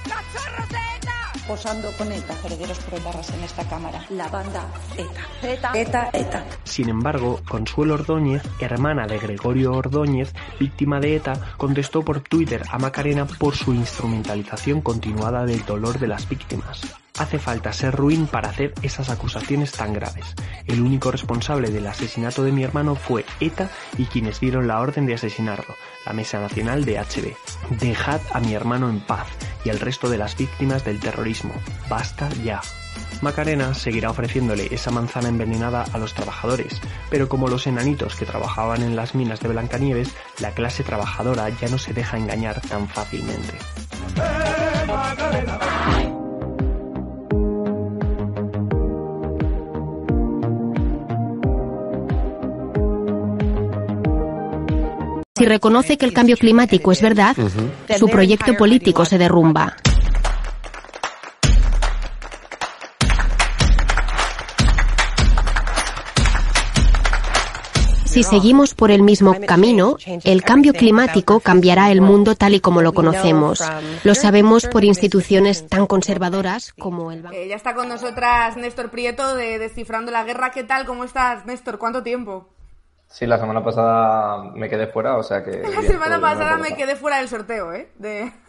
posando con ETA, herederos proetarras en esta cámara. La banda ETA. ETA. ETA. ETA. Sin embargo, Consuelo Ordóñez, hermana de Gregorio Ordóñez, víctima de ETA, contestó por Twitter a Macarena por su instrumentalización continuada del dolor de las víctimas. Hace falta ser ruin para hacer esas acusaciones tan graves. El único responsable del asesinato de mi hermano fue ETA y quienes dieron la orden de asesinarlo, la Mesa Nacional de HB. Dejad a mi hermano en paz y al resto de las víctimas del terrorismo. Basta ya. Macarena seguirá ofreciéndole esa manzana envenenada a los trabajadores, pero como los enanitos que trabajaban en las minas de Blancanieves, la clase trabajadora ya no se deja engañar tan fácilmente. Si reconoce que el cambio climático es verdad, su proyecto político se derrumba. Si seguimos por el mismo camino, el cambio climático cambiará el mundo tal y como lo conocemos. Lo sabemos por instituciones tan conservadoras como el eh, ya está con nosotras Néstor Prieto de Descifrando la Guerra. ¿Qué tal? ¿Cómo estás, Néstor? ¿Cuánto tiempo? Sí, la semana pasada me quedé fuera, o sea que... La semana pasada me quedé fuera del sorteo, ¿eh? De...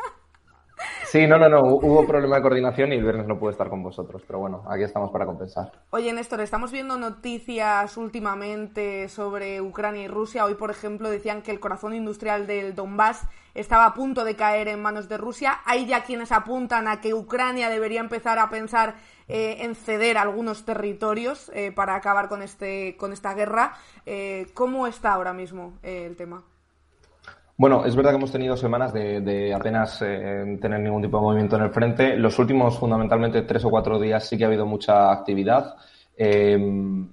Sí, no, no, no, hubo problema de coordinación y el viernes no pude estar con vosotros, pero bueno, aquí estamos para compensar. Oye, Néstor, estamos viendo noticias últimamente sobre Ucrania y Rusia. Hoy, por ejemplo, decían que el corazón industrial del Donbass estaba a punto de caer en manos de Rusia. Hay ya quienes apuntan a que Ucrania debería empezar a pensar eh, en ceder algunos territorios eh, para acabar con, este, con esta guerra. Eh, ¿Cómo está ahora mismo el tema? Bueno, es verdad que hemos tenido semanas de, apenas tener ningún tipo de movimiento en el frente. Los últimos, fundamentalmente, tres o cuatro días sí que ha habido mucha actividad. Eh,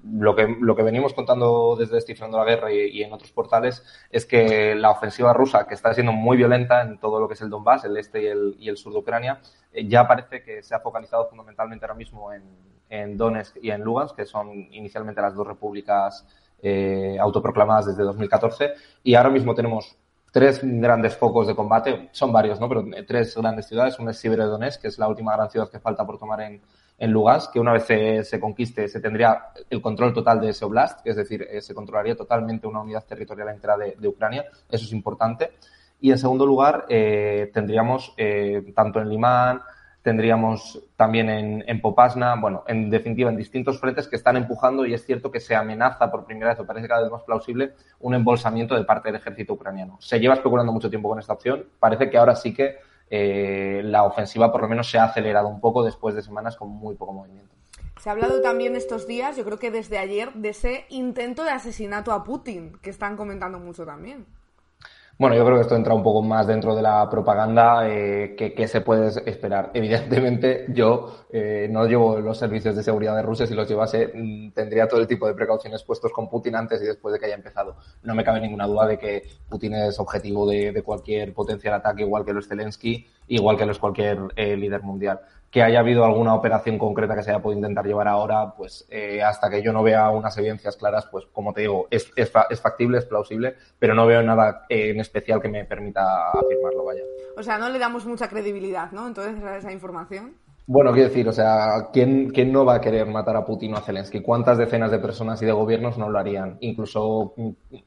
lo, que, lo que venimos contando desde Descifrando la Guerra y, en otros portales es que la ofensiva rusa, que está siendo muy violenta en todo lo que es el Donbass, el este y el, y el sur de Ucrania, eh, ya parece que se ha focalizado fundamentalmente ahora mismo en, en Donetsk y en Lugansk, que son inicialmente las dos repúblicas autoproclamadas desde 2014. Y ahora mismo tenemos tres grandes focos de combate, son varios, ¿no? Pero tres grandes ciudades. Una es Siberodonetsk, que es la última gran ciudad que falta por tomar en, en Lugansk, que una vez se, conquiste se tendría el control total de ese oblast, es decir, eh, se controlaría totalmente una unidad territorial entera de, de Ucrania. Eso es importante. Y en segundo lugar, eh, tendríamos eh, tanto en Limán, tendríamos también en, en, Popasna, bueno, en definitiva, en distintos frentes que están empujando y es cierto que se amenaza por primera vez, o parece cada vez más plausible, un embolsamiento de parte del ejército ucraniano. Se lleva especulando mucho tiempo con esta opción, parece que ahora sí que eh, la ofensiva por lo menos se ha acelerado un poco después de semanas con muy poco movimiento. Se ha hablado también estos días, yo creo que desde ayer, de ese intento de asesinato a Putin, que están comentando mucho también. Bueno, yo creo que esto entra un poco más dentro de la propaganda eh, que, se puede esperar. Evidentemente, yo eh, no llevo los servicios de seguridad de Rusia. Si los llevase, mm, tendría todo el tipo de precauciones puestos con Putin antes y después de que haya empezado. No me cabe ninguna duda de que Putin es objetivo de, cualquier potencial ataque, igual que lo es Zelensky, igual que lo es cualquier eh, líder mundial que haya habido alguna operación concreta que se haya podido intentar llevar ahora, pues eh, hasta que yo no vea unas evidencias claras, pues como te digo, es, es, factible, es plausible, pero no veo nada en especial que me permita afirmarlo, vaya. O sea, no le damos mucha credibilidad, ¿no? Entonces, a esa información. Bueno, quiero decir, o sea, ¿quién, ¿quién no va a querer matar a Putin o a Zelensky? ¿Cuántas decenas de personas y de gobiernos no lo harían? Incluso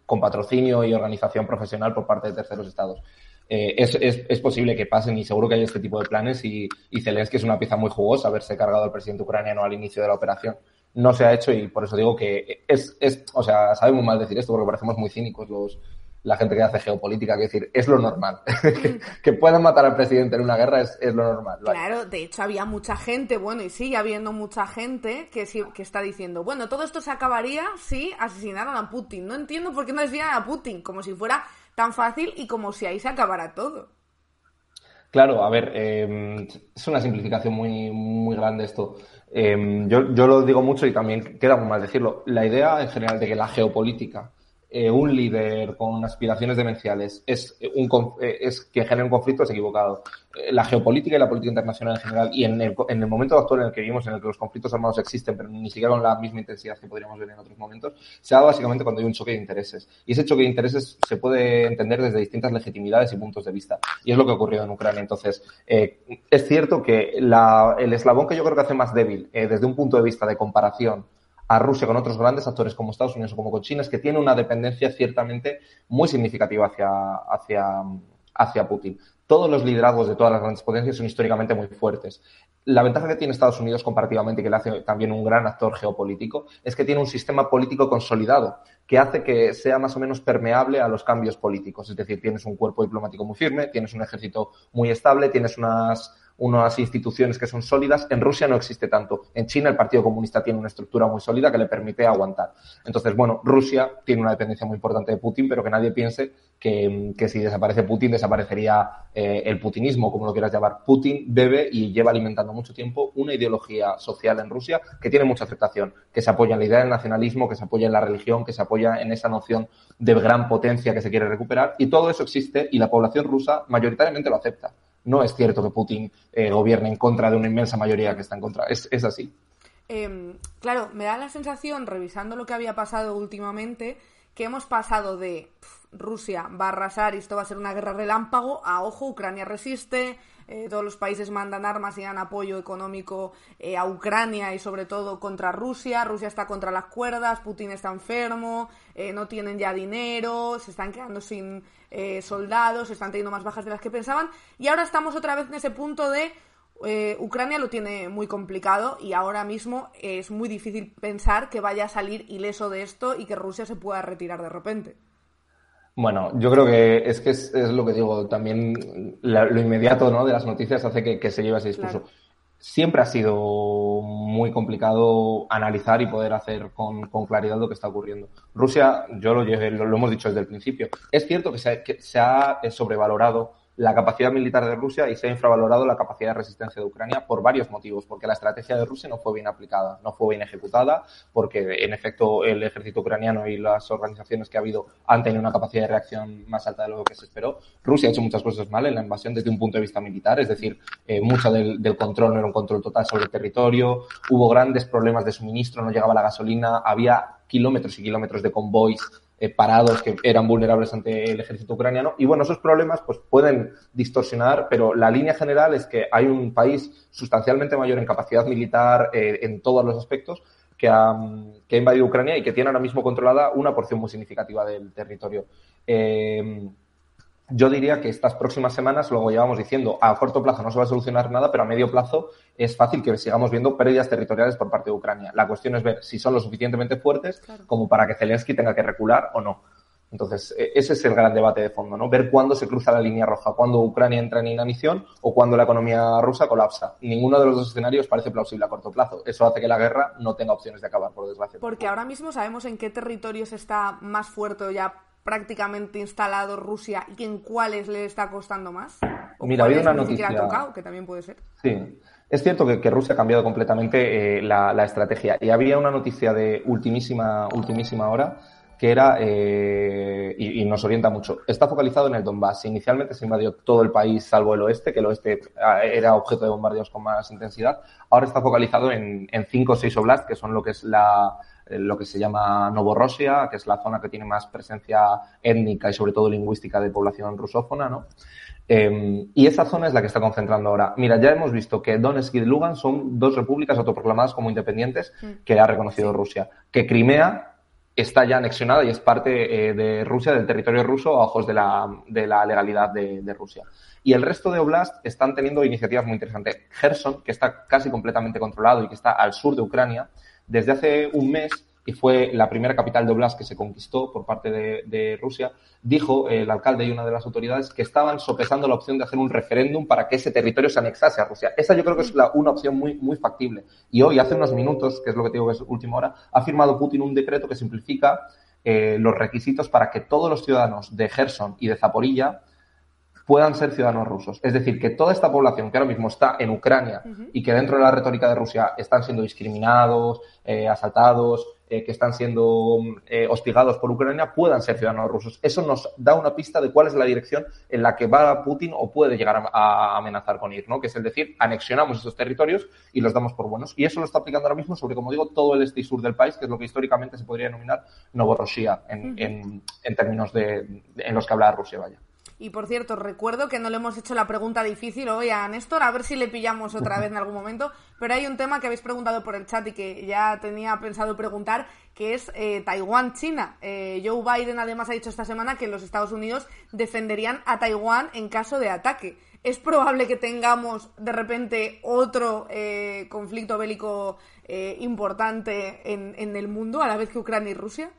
con patrocinio y organización profesional por parte de terceros estados. Eh, es, es, posible que pasen y seguro que hay este tipo de planes y, y Zelensky es una pieza muy jugosa haberse cargado al presidente ucraniano al inicio de la operación. No se ha hecho y por eso digo que es, es o sea, sabe muy mal decir esto porque parecemos muy cínicos los, la gente que hace geopolítica, que decir, es lo normal. que, puedan matar al presidente en una guerra es, es lo normal. Claro, de hecho había mucha gente, bueno, y sigue habiendo mucha gente que, que está diciendo, bueno, todo esto se acabaría si asesinaran a Putin. No entiendo por qué no asesinan a Putin, como si fuera tan fácil y como si ahí se acabara todo. Claro, a ver, em, es una simplificación muy, muy grande esto. Em, yo, yo lo digo mucho y también queda muy mal decirlo. La idea en general de que la geopolítica eh, un líder con aspiraciones demenciales es, un, eh, es que genera un conflicto es equivocado. Eh, la geopolítica y la política internacional en general y en el, en el momento actual en el que vivimos, en el que los conflictos armados existen, pero ni siquiera con la misma intensidad que podríamos ver en otros momentos, se da básicamente cuando hay un choque de intereses. Y ese choque de intereses se puede entender desde distintas legitimidades y puntos de vista. Y es lo que ha ocurrido en Ucrania. Entonces, es cierto que la, el eslabón que yo creo que hace más débil, desde un punto de vista de comparación, a Rusia con otros grandes actores como Estados Unidos o como con China es que tiene una dependencia ciertamente muy significativa hacia, hacia, hacia Putin. Todos los liderazgos de todas las grandes potencias son históricamente muy fuertes. La ventaja que tiene Estados Unidos comparativamente, y que le hace también un gran actor geopolítico, es que tiene un sistema político consolidado que hace que sea más o menos permeable a los cambios políticos. Es decir, tienes un cuerpo diplomático muy firme, tienes un ejército muy estable, tienes unas unas instituciones que son sólidas. En Rusia no existe tanto. En China el Partido Comunista tiene una estructura muy sólida que le permite aguantar. Entonces, bueno, Rusia tiene una dependencia muy importante de Putin, pero que nadie piense que, si desaparece Putin desaparecería eh, el putinismo, como lo quieras llamar. Putin bebe y lleva alimentando mucho tiempo una ideología social en Rusia que tiene mucha aceptación, que se apoya en la idea del nacionalismo, que se apoya en la religión, que se apoya en esa noción de gran potencia que se quiere recuperar. Y todo eso existe y la población rusa mayoritariamente lo acepta no es cierto que Putin eh, gobierne en contra de una inmensa mayoría que está en contra. Es, así. Em, claro, me da la sensación, revisando lo que había pasado últimamente, que hemos pasado de Rusia va a arrasar y esto va a ser una guerra relámpago a ojo, Ucrania resiste, eh, todos los países mandan armas y dan apoyo económico eh, a Ucrania y sobre todo contra Rusia. Rusia está contra las cuerdas, Putin está enfermo, no tienen ya dinero, se están quedando sin eh, soldados, están teniendo más bajas de las que pensaban. Y ahora estamos otra vez en ese punto de eh, Ucrania lo tiene muy complicado y ahora mismo es muy difícil pensar que vaya a salir ileso de esto y que Rusia se pueda retirar de repente. Bueno, yo creo que es que es, lo que digo, también lo inmediato ¿no? de las noticias hace que, se lleve ese discurso siempre ha sido muy complicado analizar y poder hacer con, claridad lo que está ocurriendo. Rusia, yo lo, lo, hemos dicho desde el principio, es cierto que se, que se ha sobrevalorado la capacidad militar de Rusia y se ha infravalorado la capacidad de resistencia de Ucrania por varios motivos, porque la estrategia de Rusia no fue bien aplicada, no fue bien ejecutada, porque en efecto el ejército ucraniano y las organizaciones que ha habido han tenido una capacidad de reacción más alta de lo que se esperó. Rusia ha hecho muchas cosas mal en la invasión desde un punto de vista militar, es decir, eh, mucho del, del control no era un control total sobre el territorio, hubo grandes problemas de suministro, no llegaba la gasolina, había kilómetros y kilómetros de convoys eh, parados que eran vulnerables ante el ejército ucraniano. Y bueno, esos problemas pues pueden distorsionar, pero la línea general es que hay un país sustancialmente mayor en capacidad militar eh, en todos los aspectos que ha, que ha, invadido Ucrania y que tiene ahora mismo controlada una porción muy significativa del territorio. Eh, yo diría que estas próximas semanas, luego llevamos diciendo, a corto plazo no se va a solucionar nada, pero a medio plazo es fácil que sigamos viendo pérdidas territoriales por parte de Ucrania. La cuestión es ver si son lo suficientemente fuertes como para que Zelensky tenga que recular o no. Entonces, e, ese es el gran debate de fondo, ¿no? Ver cuándo se cruza la línea roja, cuándo Ucrania entra en inanición o cuándo la economía rusa colapsa. Ninguno de los dos escenarios parece plausible a corto plazo. Eso hace que la guerra no tenga opciones de acabar, por desgracia. Porque ahora mismo sabemos en qué territorios está más fuerte ya prácticamente instalado Rusia y en cuáles le está costando más? Mira, ha habido una noticia. tocado, que también puede ser. Sí. Es cierto que, Rusia ha cambiado completamente eh, la, estrategia. Y había una noticia de ultimísima, ultimísima hora que era, eh, y, nos orienta mucho, está focalizado en el Donbass. Inicialmente se invadió todo el país salvo el oeste, que el oeste ah, era objeto de bombardeos con más intensidad. Ahora está focalizado en, en cinco o seis oblasts, que son lo que es la, lo que se llama Novorosia, que es la zona que tiene más presencia étnica y sobre todo lingüística de población rusófona, ¿no? Em, y esa zona es la que está concentrando ahora. Mira, ya hemos visto que Donetsk y Lugan son dos repúblicas autoproclamadas como independientes mm. que ha reconocido Rusia. Que Crimea está ya anexionada y es parte eh, de Rusia, del territorio ruso, a ojos de la, de la legalidad de, de, Rusia. Y el resto de Oblast están teniendo iniciativas muy interesantes. Kherson, que está casi completamente controlado y que está al sur de Ucrania, desde hace un mes, y fue la primera capital de Oblast que se conquistó por parte de, Rusia, dijo el alcalde y una de las autoridades que estaban sopesando la opción de hacer un referéndum para que ese territorio se anexase a Rusia. Esa yo creo que es una opción muy, muy factible. Y hoy, hace unos minutos, que es lo que te digo que es última hora, ha firmado Putin un decreto que simplifica eh, los requisitos para que todos los ciudadanos de Gerson y de Zaporilla puedan ser ciudadanos rusos. Es decir, que toda esta población que ahora mismo está en Ucrania y que dentro de la retórica de Rusia están siendo discriminados, eh, asaltados, eh, que están siendo eh, hostigados por Ucrania, puedan ser ciudadanos rusos. Eso nos da una pista de cuál es la dirección en la que va Putin o puede llegar a, amenazar con ir, ¿no? Que es el decir, anexionamos esos territorios y los damos por buenos. Y eso lo está aplicando ahora mismo sobre, como digo, todo el este y sur del país, que es lo que históricamente se podría denominar Novorossiya en, en términos de, en los que habla Rusia, vaya. Y por cierto, recuerdo que no le hemos hecho la pregunta difícil hoy a Néstor, a ver si le pillamos otra vez en algún momento, pero hay un tema que habéis preguntado por el chat y que ya tenía pensado preguntar, que es eh, Taiwán-China. Eh, Joe Biden además ha dicho esta semana que los Estados Unidos defenderían a Taiwán en caso de ataque. ¿Es probable que tengamos de repente otro eh, conflicto bélico importante en, en el mundo a la vez que Ucrania y Rusia?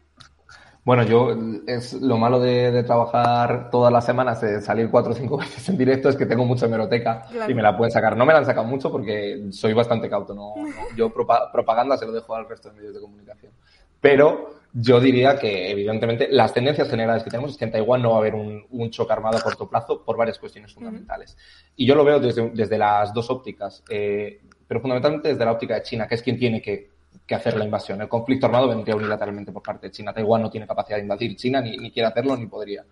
Bueno, yo es lo malo de, trabajar todas las semanas, de salir cuatro o cinco veces en directo, es que tengo mucha hemeroteca y me la pueden sacar. No me la han sacado mucho porque soy bastante cauto. No, yo propaganda se lo dejo al resto de medios de comunicación. Pero yo diría que, evidentemente, las tendencias generales que tenemos es que en Taiwán no va a haber un, choque armado a corto plazo por varias cuestiones fundamentales. Y yo lo veo desde, desde las dos ópticas, eh, pero fundamentalmente desde la óptica de China, que es quien tiene que que hacer la invasión. El conflicto armado vendría unilateralmente por parte de China. Taiwán no tiene capacidad de invadir China, ni, ni quiere hacerlo, ni podría.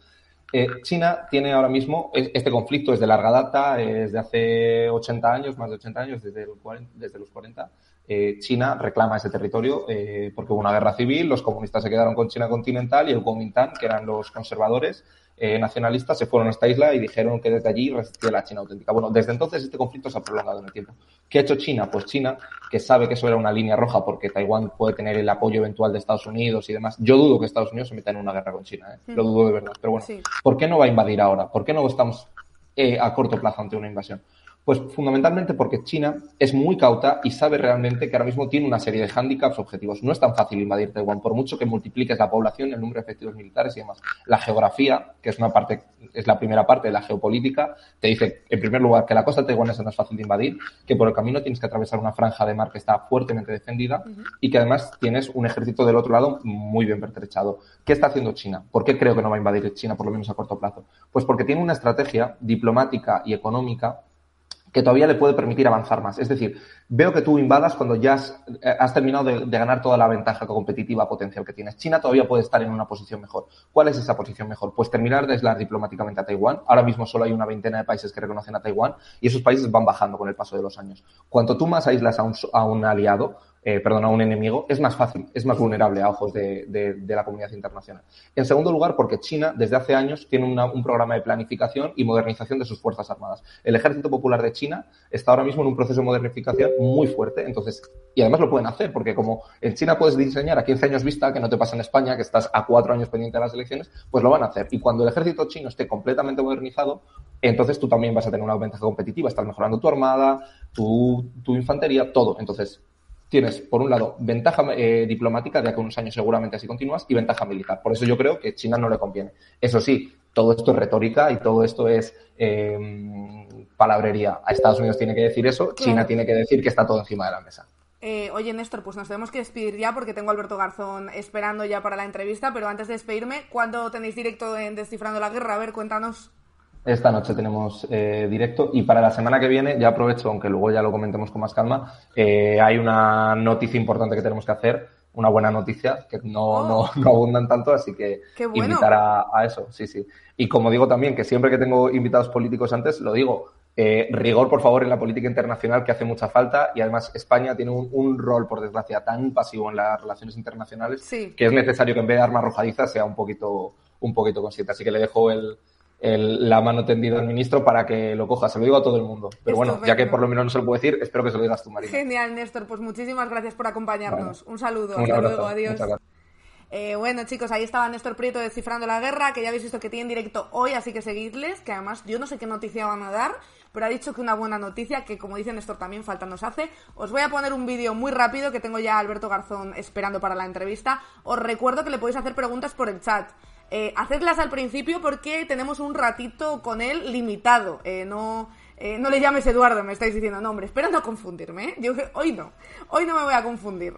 Eh, China tiene ahora mismo, este conflicto es de larga data, es de hace 80 años, más de 80 años, desde, desde los 40. Eh, China reclama ese territorio eh, porque hubo una guerra civil, los comunistas se quedaron con China continental y el Kuomintang, que eran los conservadores, eh, nacionalistas se fueron a esta isla y dijeron que desde allí resistía la China auténtica. Bueno, desde entonces este conflicto se ha prolongado en el tiempo. ¿Qué ha hecho China? Pues China, que sabe que eso era una línea roja porque Taiwán puede tener el apoyo eventual de Estados Unidos y demás. Yo dudo que Estados Unidos se meta en una guerra con China, ¿eh? lo dudo de verdad. Pero bueno, ¿por qué no va a invadir ahora? ¿Por qué no estamos eh, a corto plazo ante una invasión? Pues fundamentalmente porque China es muy cauta y sabe realmente que ahora mismo tiene una serie de hándicaps objetivos. No es tan fácil invadir Taiwán, por mucho que multipliques la población, el número de efectivos militares y demás. La geografía, que es una parte, es la primera parte de la geopolítica, te dice, en primer lugar, que la costa taiwanesa no es fácil de invadir, que por el camino tienes que atravesar una franja de mar que está fuertemente defendida y que además tienes un ejército del otro lado muy bien pertrechado. ¿Qué está haciendo China? ¿Por qué creo que no va a invadir China, por lo menos a corto plazo? Pues porque tiene una estrategia diplomática y económica que todavía le puede permitir avanzar más. Es decir, veo que tú invadas cuando ya has, eh, terminado de, ganar toda la ventaja competitiva potencial que tienes. China todavía puede estar en una posición mejor. ¿Cuál es esa posición mejor? Pues terminar de aislar diplomáticamente a Taiwán. Ahora mismo solo hay una veintena de países que reconocen a Taiwán y esos países van bajando con el paso de los años. Cuanto tú más aíslas a un, a un aliado, eh, perdón, a un enemigo, es más fácil, es más vulnerable a ojos de, de, la comunidad internacional. En segundo lugar, porque China desde hace años tiene un programa de planificación y modernización de sus Fuerzas Armadas. El Ejército Popular de China está ahora mismo en un proceso de modernización muy fuerte, entonces, y además lo pueden hacer, porque como en China puedes diseñar a 15 años vista, que no te pasa en España, que estás a cuatro años pendiente de las elecciones, pues lo van a hacer. Y cuando el ejército chino esté completamente modernizado, entonces tú también vas a tener una ventaja competitiva, estás mejorando tu armada, tu, tu infantería, todo. Entonces, tienes, por un lado, ventaja eh, diplomática, de que unos años seguramente así continúas, y ventaja militar. Por eso yo creo que China no le conviene. Eso sí, todo esto es retórica y todo esto es em, palabrería. A Estados Unidos tiene que decir eso, China tiene que decir que está todo encima de la mesa. Eh, oye, Néstor, pues nos tenemos que despedir ya porque tengo a Alberto Garzón esperando ya para la entrevista, pero antes de despedirme, ¿cuándo tenéis directo en Descifrando la Guerra? A ver, cuéntanos. Esta noche tenemos eh, directo y para la semana que viene, ya aprovecho, aunque luego ya lo comentemos con más calma, eh, hay una noticia importante que tenemos que hacer, una buena noticia, que no, oh. no, abundan tanto, así que invitar a, eso, sí, sí. Y como digo también, que siempre que tengo invitados políticos antes, lo digo, eh, rigor, por favor, en la política internacional que hace mucha falta y además España tiene un, rol, por desgracia, tan pasivo en las relaciones internacionales que es necesario que en vez de arma arrojadiza sea un poquito, un poquito consciente. Así que le dejo el, la mano tendida al ministro para que lo coja. Se lo digo a todo el mundo. Pero bueno, ya que por lo menos no se lo puedo decir, espero que se lo digas tú, María. Genial, Néstor. Pues muchísimas gracias por acompañarnos. Un saludo. Hasta luego. Adiós. Eh, bueno, chicos, ahí estaba Néstor Prieto descifrando la guerra, que ya habéis visto que tiene directo hoy, así que seguidles, que además yo no sé qué noticia van a dar, pero ha dicho que una buena noticia, que como dice Néstor también falta nos hace. Os voy a poner un vídeo muy rápido que tengo ya a Alberto Garzón esperando para la entrevista. Os recuerdo que le podéis hacer preguntas por el chat. Eh, hacedlas al principio porque tenemos un ratito con él limitado. Eh, no, eh, no le llames Eduardo, me estáis diciendo. No, hombre, espero no confundirme. ¿eh? Hoy no. Hoy no me voy a confundir.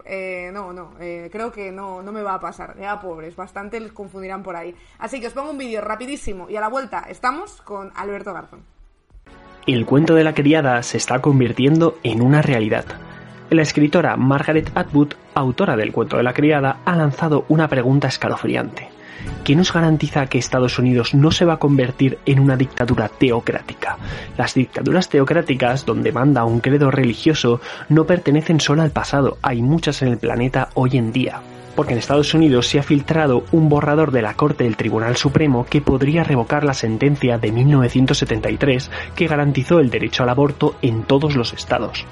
no, no. creo que no, no me va a pasar. Ya, pobres. Bastante les confundirán por ahí. Así que os pongo un vídeo rapidísimo y a la vuelta estamos con Alberto Garzón. El cuento de la criada se está convirtiendo en una realidad. La escritora Margaret Atwood, autora del cuento de la criada, ha lanzado una pregunta escalofriante. ¿Qué nos garantiza que Estados Unidos no se va a convertir en una dictadura teocrática? Las dictaduras teocráticas, donde manda un credo religioso, no pertenecen solo al pasado, hay muchas en el planeta hoy en día porque en Estados Unidos se ha filtrado un borrador de la Corte del Tribunal Supremo que podría revocar la sentencia de 1973 que garantizó el derecho al aborto en todos los estados.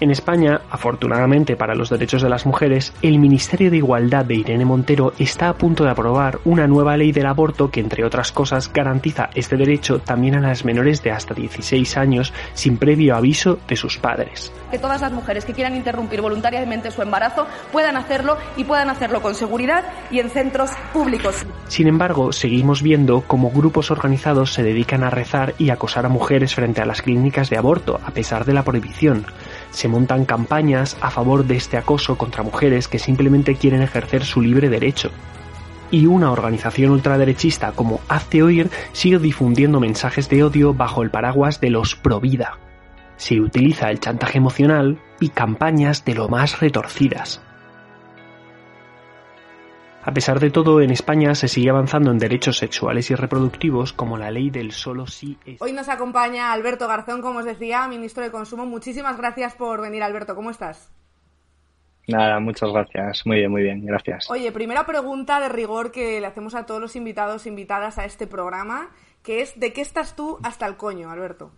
En España, afortunadamente para los derechos de las mujeres, el Ministerio de Igualdad de Irene Montero está a punto de aprobar una nueva ley del aborto que, entre otras cosas, garantiza este derecho también a las menores de hasta 16 años sin previo aviso de sus padres. Que todas las mujeres que quieran interrumpir voluntariamente su embarazo puedan hacerlo y puedan hacerlo con seguridad y en centros públicos. Sin embargo, seguimos viendo cómo grupos organizados se dedican a rezar y acosar a mujeres frente a las clínicas de aborto, a pesar de la prohibición se montan campañas a favor de este acoso contra mujeres que simplemente quieren ejercer su libre derecho. Y una organización ultraderechista como Hazte Oír sigue difundiendo mensajes de odio bajo el paraguas de los pro vida. Se utiliza el chantaje emocional y campañas de lo más retorcidas. A pesar de todo, en España se sigue avanzando en derechos sexuales y reproductivos como la ley del solo sí es. Hoy nos acompaña Alberto Garzón, como os decía, ministro de Consumo. Muchísimas gracias por venir, Alberto. ¿Cómo estás? Nada, muchas gracias. Muy bien, muy bien, gracias. Oye, primera pregunta de rigor que le hacemos a todos los invitados, invitadas a este programa, que es ¿de qué estás tú hasta el coño, Alberto?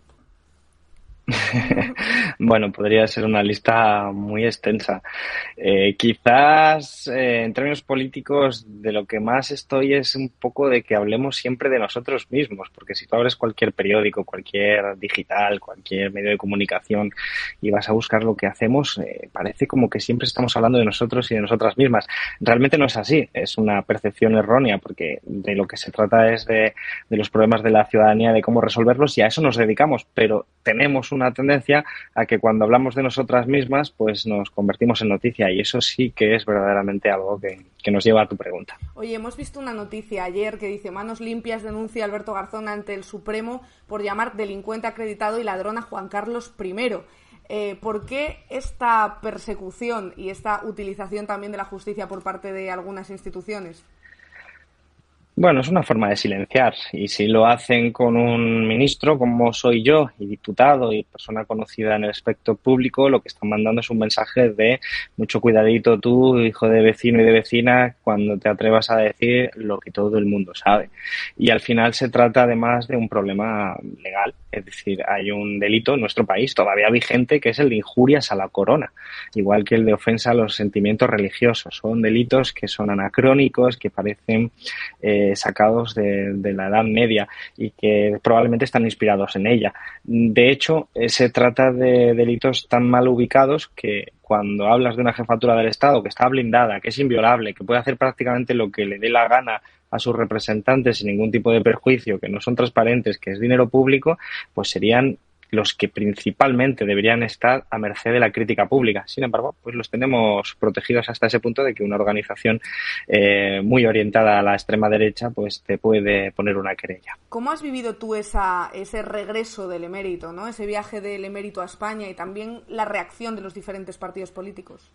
bueno, podría ser una lista muy extensa. Eh, quizás eh, en términos políticos de lo que más estoy es un poco de que hablemos siempre de nosotros mismos, porque si tú abres cualquier periódico, cualquier digital, cualquier medio de comunicación y vas a buscar lo que hacemos, eh, parece como que siempre estamos hablando de nosotros y de nosotras mismas. Realmente no es así, es una percepción errónea, porque de lo que se trata es de, de los problemas de la ciudadanía, de cómo resolverlos y a eso nos dedicamos, pero tenemos una tendencia a que cuando hablamos de nosotras mismas, pues nos convertimos en noticia y eso sí que es verdaderamente algo que, nos lleva a tu pregunta. Oye, hemos visto una noticia ayer que dice Manos Limpias denuncia a Alberto Garzón ante el Supremo por llamar delincuente acreditado y ladrón a Juan Carlos I. Eh, ¿Por qué esta persecución y esta utilización también de la justicia por parte de algunas instituciones? Bueno, es una forma de silenciar y si lo hacen con un ministro como soy yo y diputado y persona conocida en el aspecto público, lo que están mandando es un mensaje de mucho cuidadito tú, hijo de vecino y de vecina, cuando te atrevas a decir lo que todo el mundo sabe. Y al final se trata además de un problema legal, es decir, hay un delito en nuestro país todavía vigente que es el de injurias a la corona, igual que el de ofensa a los sentimientos religiosos. Son delitos que son anacrónicos, que parecen eh, sacados de, la Edad Media y que probablemente están inspirados en ella. De hecho, eh, se trata de delitos tan mal ubicados que cuando hablas de una jefatura del Estado que está blindada, que es inviolable, que puede hacer prácticamente lo que le dé la gana a sus representantes sin ningún tipo de perjuicio, que no son transparentes, que es dinero público, pues serían los que principalmente deberían estar a merced de la crítica pública. Sin embargo, pues los tenemos protegidos hasta ese punto de que una organización eh, muy orientada a la extrema derecha pues te puede poner una querella. ¿Cómo has vivido tú esa, ese regreso del emérito, ¿no? ese viaje del emérito a España y también la reacción de los diferentes partidos políticos?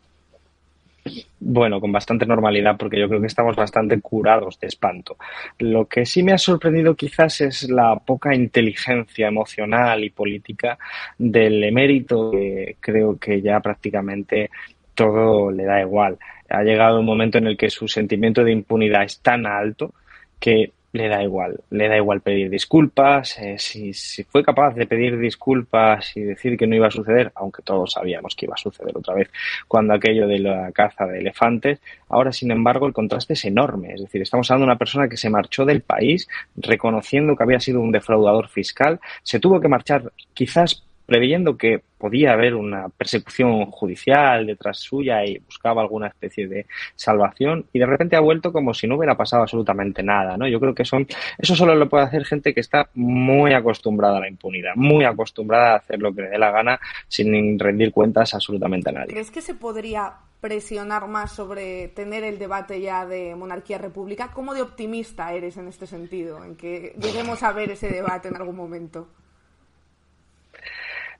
Bueno, con bastante normalidad, porque yo creo que estamos bastante curados de espanto. Lo que sí me ha sorprendido quizás es la poca inteligencia emocional y política del emérito, que creo que ya prácticamente todo le da igual. Ha llegado un momento en el que su sentimiento de impunidad es tan alto que le da igual, le da igual pedir disculpas, eh, si, si, fue capaz de pedir disculpas y decir que no iba a suceder, aunque todos sabíamos que iba a suceder otra vez cuando aquello de la caza de elefantes, ahora sin embargo el contraste es enorme, es decir, estamos hablando de una persona que se marchó del país reconociendo que había sido un defraudador fiscal, se tuvo que marchar quizás preveyendo que podía haber una persecución judicial detrás suya y buscaba alguna especie de salvación y de repente ha vuelto como si no hubiera pasado absolutamente nada, ¿no? Yo creo que son eso solo lo puede hacer gente que está muy acostumbrada a la impunidad, muy acostumbrada a hacer lo que le dé la gana sin rendir cuentas absolutamente a nadie. ¿Crees que se podría presionar más sobre tener el debate ya de monarquía-república? ¿Cómo de optimista eres en este sentido, en que lleguemos a ver ese debate en algún momento?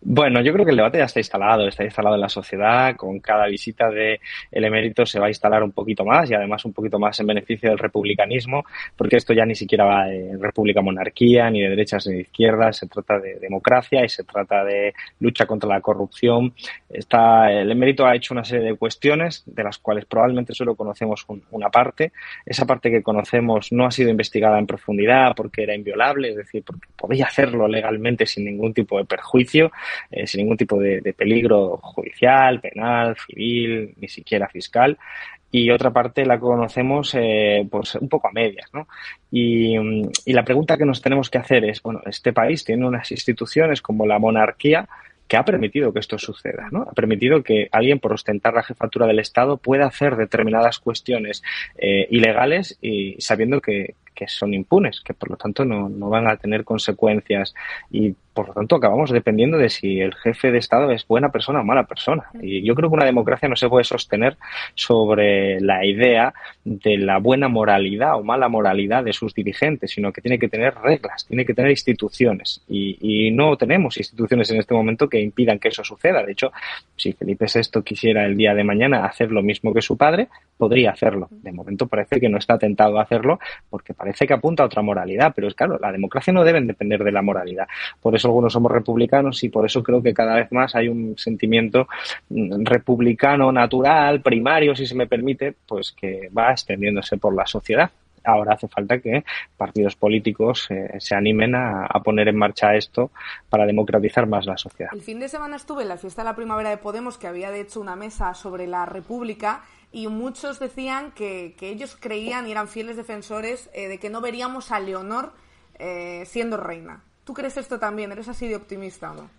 Bueno, yo creo que el debate ya está instalado, está instalado en la sociedad. Con cada visita de el emérito se va a instalar un poquito más y además un poquito más en beneficio del republicanismo, porque esto ya ni siquiera va de república-monarquía, ni de derechas ni de izquierdas, se trata de democracia y se trata de lucha contra la corrupción. Está, el emérito ha hecho una serie de cuestiones de las cuales probablemente solo conocemos una parte. Esa parte que conocemos no ha sido investigada en profundidad porque era inviolable, es decir, porque podía hacerlo legalmente sin ningún tipo de perjuicio. Eh, sin ningún tipo de, peligro judicial, penal, civil, ni siquiera fiscal y otra parte la conocemos eh, pues un poco a medias, ¿no? Y, y, la pregunta que nos tenemos que hacer es, bueno, este país tiene unas instituciones como la monarquía que ha permitido que esto suceda, ¿no? Ha permitido que alguien por ostentar la jefatura del Estado pueda hacer determinadas cuestiones eh, ilegales y sabiendo que, que son impunes, que por lo tanto no, no van a tener consecuencias y por lo tanto acabamos dependiendo de si el jefe de Estado es buena persona o mala persona. Y yo creo que una democracia no se puede sostener sobre la idea de la buena moralidad o mala moralidad de sus dirigentes, sino que tiene que tener reglas, tiene que tener instituciones. Y, no tenemos instituciones en este momento que impidan que eso suceda. De hecho, si Felipe VI quisiera el día de mañana hacer lo mismo que su padre, podría hacerlo. De momento parece que no está tentado a hacerlo porque parece que apunta a otra moralidad, pero es claro, la democracia no debe depender de la moralidad. Por eso algunos somos republicanos y por eso creo que cada vez más hay un sentimiento mm, republicano natural, primario, si se me permite, pues que va extendiéndose por la sociedad ahora hace falta que partidos políticos eh, se animen a, poner en marcha esto para democratizar más la sociedad. El fin de semana estuve en la fiesta de la primavera de Podemos, que había de hecho una mesa sobre la República, y muchos decían que, ellos creían y eran fieles defensores eh, de que no veríamos a Leonor eh, siendo reina. ¿Tú crees esto también? ¿Eres así de optimista o no?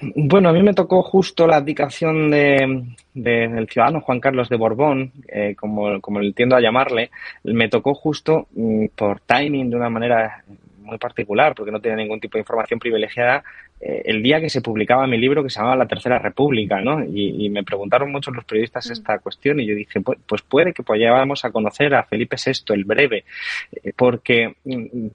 Bueno, a mí me tocó justo la abdicación de, del ciudadano Juan Carlos de Borbón, eh, como, como entiendo a llamarle, me tocó justo mm, por timing de una manera muy particular, porque no tenía ningún tipo de información privilegiada, eh, el día que se publicaba mi libro que se llamaba La Tercera República, ¿no? Y, me preguntaron muchos los periodistas mm. esta cuestión y yo dije, pues, puede que pues a conocer a Felipe VI el Breve, eh, porque mm,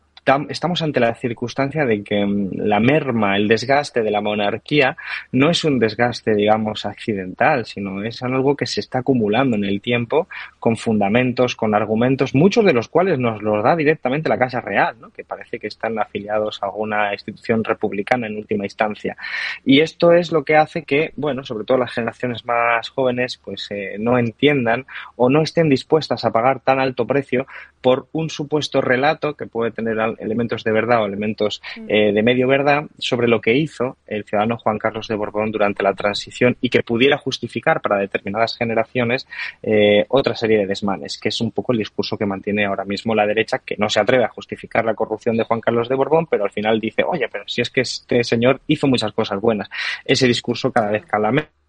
estamos ante la circunstancia de que mm, la merma, el desgaste de la monarquía no es un desgaste, digamos, accidental, sino es algo que se está acumulando en el tiempo con fundamentos, con argumentos, muchos de los cuales nos los da directamente la Casa Real, ¿no? que parece que están afiliados a alguna institución republicana en última instancia. Y esto es lo que hace que, bueno, sobre todo las generaciones más jóvenes, pues eh, no entiendan o no estén dispuestas a pagar tan alto precio por un supuesto relato que puede tener elementos de verdad o elementos mm. eh, de medio verdad sobre lo que hizo el ciudadano Juan Carlos de Borbón durante la transición y que pudiera justificar para determinadas generaciones eh, otra serie de desmanes, que es un poco el discurso que mantiene ahora mismo la derecha, que no se atreve a justificar la corrupción de Juan Carlos de Borbón, pero al final dice, oye, pero si es que este señor hizo muchas cosas buenas. Ese discurso cada vez cala menos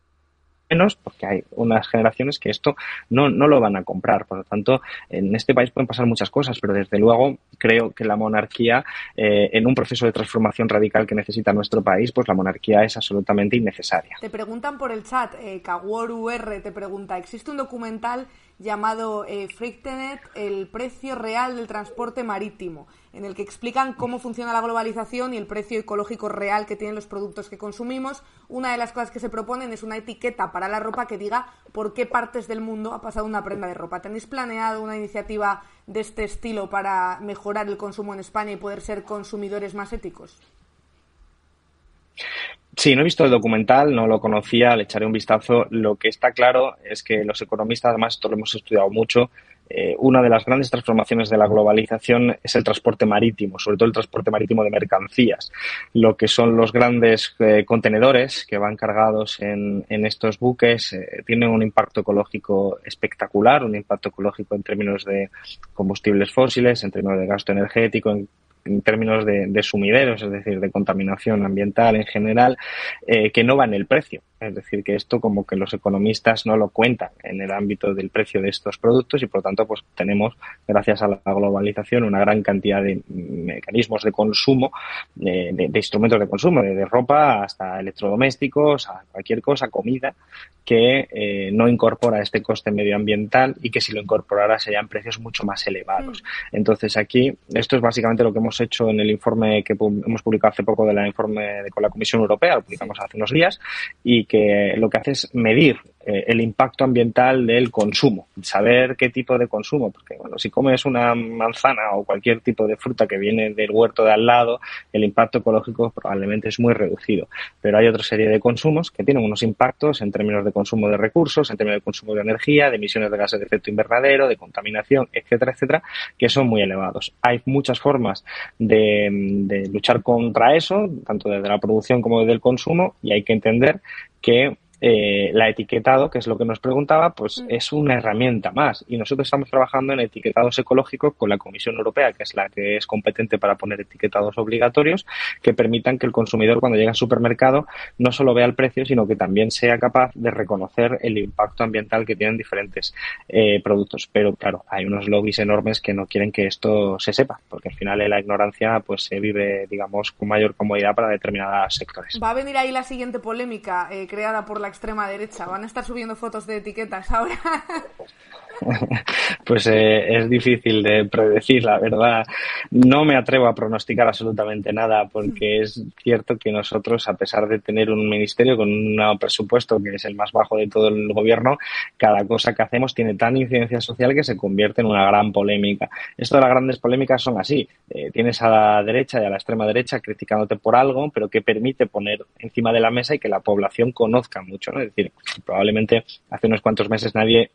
porque hay unas generaciones que esto no, no lo van a comprar. Por lo tanto, en este país pueden pasar muchas cosas, pero desde luego creo que la monarquía, eh, en un proceso de transformación radical que necesita nuestro país, pues la monarquía es absolutamente innecesaria. Te preguntan por el chat, eh, R te pregunta, ¿existe un documental llamado eh, el precio real del transporte marítimo? en el que explican cómo funciona la globalización y el precio ecológico real que tienen los productos que consumimos. Una de las cosas que se proponen es una etiqueta para la ropa que diga por qué partes del mundo ha pasado una prenda de ropa. ¿Tenéis planeado una iniciativa de este estilo para mejorar el consumo en España y poder ser consumidores más éticos? Sí, no he visto el documental, no lo conocía, le echaré un vistazo. Lo que está claro es que los economistas, además, esto lo hemos estudiado mucho, eh, una de las grandes transformaciones de la globalización es el transporte marítimo, sobre todo el transporte marítimo de mercancías. Lo que son los grandes eh, contenedores que van cargados en, estos buques eh, tienen un impacto ecológico espectacular, un impacto ecológico en términos de combustibles fósiles, en términos de gasto energético, en en términos de, sumideros, es decir, de contaminación ambiental en general, eh, que no va en el precio. Es decir, que esto como que los economistas no lo cuentan en el ámbito del precio de estos productos y por lo tanto pues tenemos, gracias a la globalización, una gran cantidad de mecanismos de consumo, de, instrumentos de consumo, de, ropa hasta electrodomésticos, a cualquier cosa, comida, que eh, no incorpora este coste medioambiental y que si lo incorporara serían precios mucho más elevados. Mm. Entonces aquí, esto es básicamente lo que hemos hecho en el informe que hemos publicado hace poco de la informe de, con la Comisión Europea, lo publicamos hace unos días, y que lo que hace es medir eh, el impacto ambiental del consumo, saber qué tipo de consumo, porque bueno, si comes una manzana o cualquier tipo de fruta que viene del huerto de al lado, el impacto ecológico probablemente es muy reducido. Pero hay otra serie de consumos que tienen unos impactos en términos de consumo de recursos, en términos de consumo de energía, de emisiones de gases de efecto invernadero, de contaminación, etcétera, etcétera, que son muy elevados. Hay muchas formas de luchar contra eso, tanto desde la producción como desde el consumo, y hay que entender que eh, la etiquetado, que es lo que nos preguntaba, pues mm. es una herramienta más. Y nosotros estamos trabajando en etiquetados ecológicos con la Comisión Europea, que es la que es competente para poner etiquetados obligatorios, que permitan que el consumidor cuando llegue al supermercado no solo vea el precio, sino que también sea capaz de reconocer el impacto ambiental que tienen diferentes eh, productos. Pero claro, hay unos lobbies enormes que no quieren que esto se sepa, porque al final la ignorancia pues se vive, digamos, con mayor comodidad para determinados sectores. Va a venir ahí la siguiente polémica eh, creada por la extrema derecha. Van a estar subiendo fotos de etiquetas ahora. pues eh, es difícil de predecir, la verdad. No me atrevo a pronosticar absolutamente nada porque es cierto que nosotros, a pesar de tener un ministerio con un presupuesto que es el más bajo de todo el gobierno, cada cosa que hacemos tiene tan incidencia social que se convierte en una gran polémica. Esto de las grandes polémicas son así. Eh, tienes a la derecha y a la extrema derecha criticándote por algo, pero que permite poner encima de la mesa y que la población conozca mucho. ¿no? Es decir, probablemente hace unos cuantos meses nadie,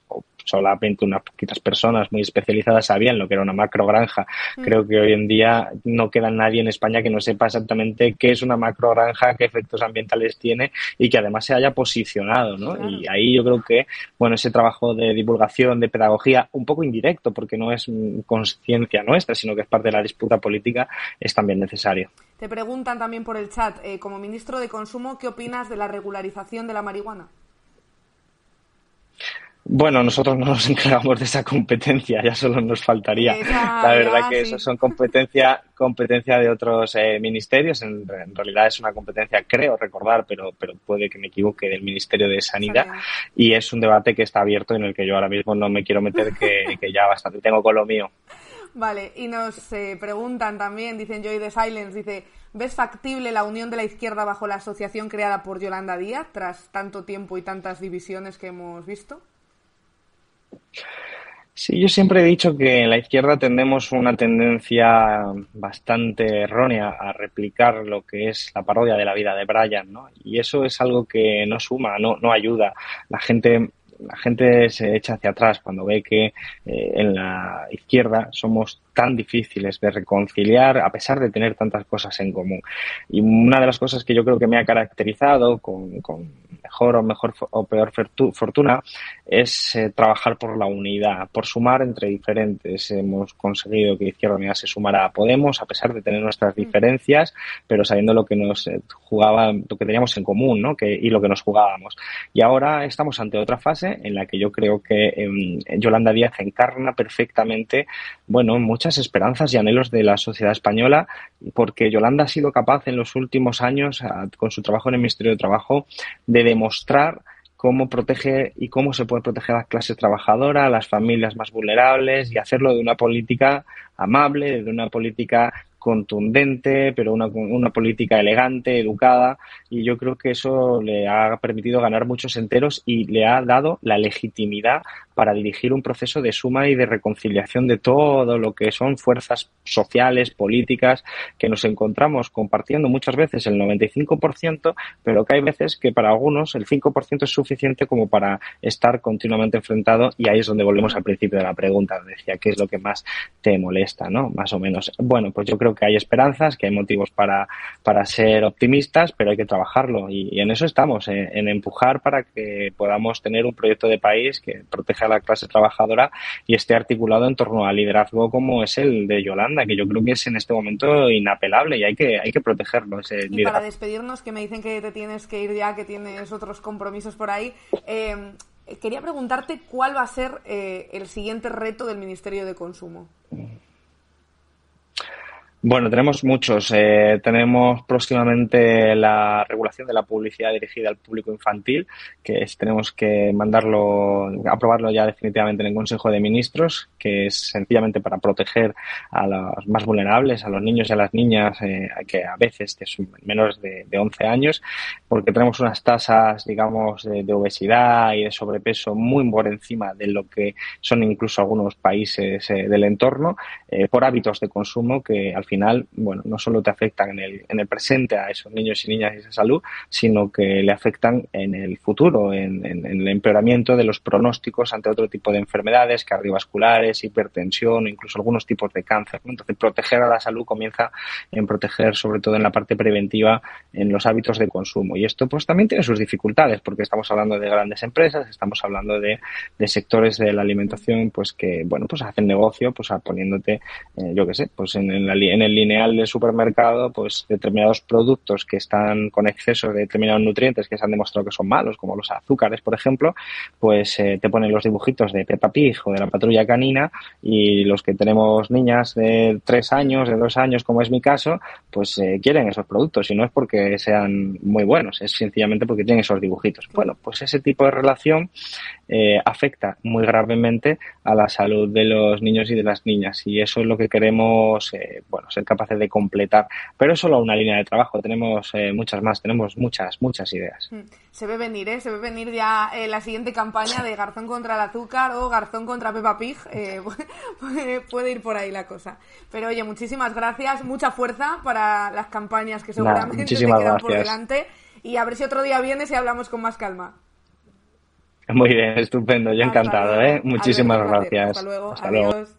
solamente unas poquitas personas muy especializadas sabían lo que era una macro granja. Mm. Creo que hoy en día no queda nadie en España que no sepa exactamente qué es una macro granja, qué efectos ambientales tiene y que además se haya posicionado, ¿no? Y ahí yo creo que, bueno, ese trabajo de divulgación, de pedagogía, un poco indirecto, porque no es conciencia nuestra, sino que es parte de la disputa política, es también necesario. Te preguntan también por el chat, eh, como ministro de Consumo, ¿qué opinas de la regularización de la marihuana? Bueno, nosotros no nos encargamos de esa competencia, ya solo nos faltaría. la verdad que eso son competencia, competencia de otros eh, ministerios. En, realidad es una competencia, creo recordar, pero, pero puede que me equivoque, del Ministerio de Sanidad. Y es un debate que está abierto en el que yo ahora mismo no me quiero meter, que, que ya bastante tengo con lo mío. Vale, y nos eh, preguntan también, dicen Joy de Silence, dice, ¿ves factible la unión de la izquierda bajo la asociación creada por Yolanda Díaz tras tanto tiempo y tantas divisiones que hemos visto? Sí, yo siempre he dicho que en la izquierda tendemos una tendencia bastante errónea a replicar lo que es la parodia de la vida de Brian, ¿no? Y eso es algo que no suma, no, no ayuda. La gente la gente se echa hacia atrás cuando ve que eh, en la izquierda somos tan difíciles de reconciliar a pesar de tener tantas cosas en común. Y una de las cosas que yo creo que me ha caracterizado con, con mejor o mejor o peor fortuna es eh, trabajar por la unidad, por sumar entre diferentes. Hemos conseguido que Izquierda Unida se sumara a Podemos a pesar de tener nuestras mm. diferencias, pero sabiendo lo que nos eh, jugaba, lo que teníamos en común, ¿no? Que, y lo que nos jugábamos. Y ahora estamos ante otra fase en la que yo creo que em, Yolanda Díaz encarna perfectamente, bueno, muchas esperanzas y anhelos de la sociedad española, porque Yolanda ha sido capaz en los últimos años, con su trabajo en el Ministerio de Trabajo, de demostrar cómo protege y cómo se puede proteger a las clases trabajadoras, a las familias más vulnerables y hacerlo de una política amable, de una política contundente, pero una, una política elegante, educada, y yo creo que eso le ha permitido ganar muchos enteros y le ha dado la legitimidad para dirigir un proceso de suma y de reconciliación de todo lo que son fuerzas sociales, políticas, que nos encontramos compartiendo muchas veces el 95%, pero que hay veces que para algunos el 5% es suficiente como para estar continuamente enfrentado y ahí es donde volvemos al principio de la pregunta, decía, ¿qué es lo que más te molesta, no? Más o menos. Bueno, pues yo creo que hay esperanzas, que hay motivos para, para ser optimistas, pero hay que trabajarlo y, en eso estamos, en, en empujar para que podamos tener un proyecto de país que proteja la clase trabajadora y esté articulado en torno al liderazgo como es el de Yolanda, que yo creo que es en este momento inapelable y hay que, hay que protegerlo. Ese y para despedirnos, que me dicen que te tienes que ir ya, que tienes otros compromisos por ahí, eh, quería preguntarte cuál va a ser eh, el siguiente reto del Ministerio de Consumo. Bueno, tenemos muchos. Eh, tenemos próximamente la regulación de la publicidad dirigida al público infantil, que tenemos que mandarlo, aprobarlo ya definitivamente en el Consejo de Ministros, que es sencillamente para proteger a los más vulnerables, a los niños y a las niñas, eh, que a veces que son menores de, de, 11 años, porque tenemos unas tasas, digamos, de, obesidad y de sobrepeso muy por encima de lo que son incluso algunos países eh, del entorno, por hábitos de consumo que al final, bueno, no solo te afectan en el, en el presente a esos niños y niñas y esa salud, sino que le afectan en el futuro, en, el empeoramiento de los pronósticos ante otro tipo de enfermedades cardiovasculares, hipertensión, incluso algunos tipos de cáncer. Entonces, proteger a la salud comienza en proteger, sobre todo en la parte preventiva, en los hábitos de consumo. Y esto, pues, también tiene sus dificultades, porque estamos hablando de grandes empresas, estamos hablando de, sectores de la alimentación, pues, que, bueno, pues hacen negocio, pues, poniéndote, eh, yo qué sé, pues en, en, la, el lineal del supermercado, pues determinados productos que están con exceso de determinados nutrientes que se han demostrado que son malos, como los azúcares, por ejemplo, pues eh, te ponen los dibujitos de Peppa Pig o de la patrulla canina y los que tenemos niñas de tres años, de dos años, como es mi caso, pues eh, quieren esos productos y no es porque sean muy buenos, es sencillamente porque tienen esos dibujitos. Bueno, pues ese tipo de relación eh, afecta muy gravemente a la salud de los niños y de las niñas y eso es lo que queremos, eh, bueno, ser capaces de completar. Pero es solo una línea de trabajo, tenemos eh, muchas más, tenemos muchas, muchas ideas. Mm. Se ve venir, ¿eh? Se ve venir ya eh, la siguiente campaña de Garzón contra el azúcar o Garzón contra Peppa Pig. Eh, puede, ir por ahí la cosa. Pero oye, muchísimas gracias, mucha fuerza para las campañas que seguramente te quedan gracias. por delante. Y a ver si otro día vienes y hablamos con más calma. Muy bien, estupendo, yo encantado, ¿eh? Muchísimas gracias. Hasta luego, Hasta adiós. Luego.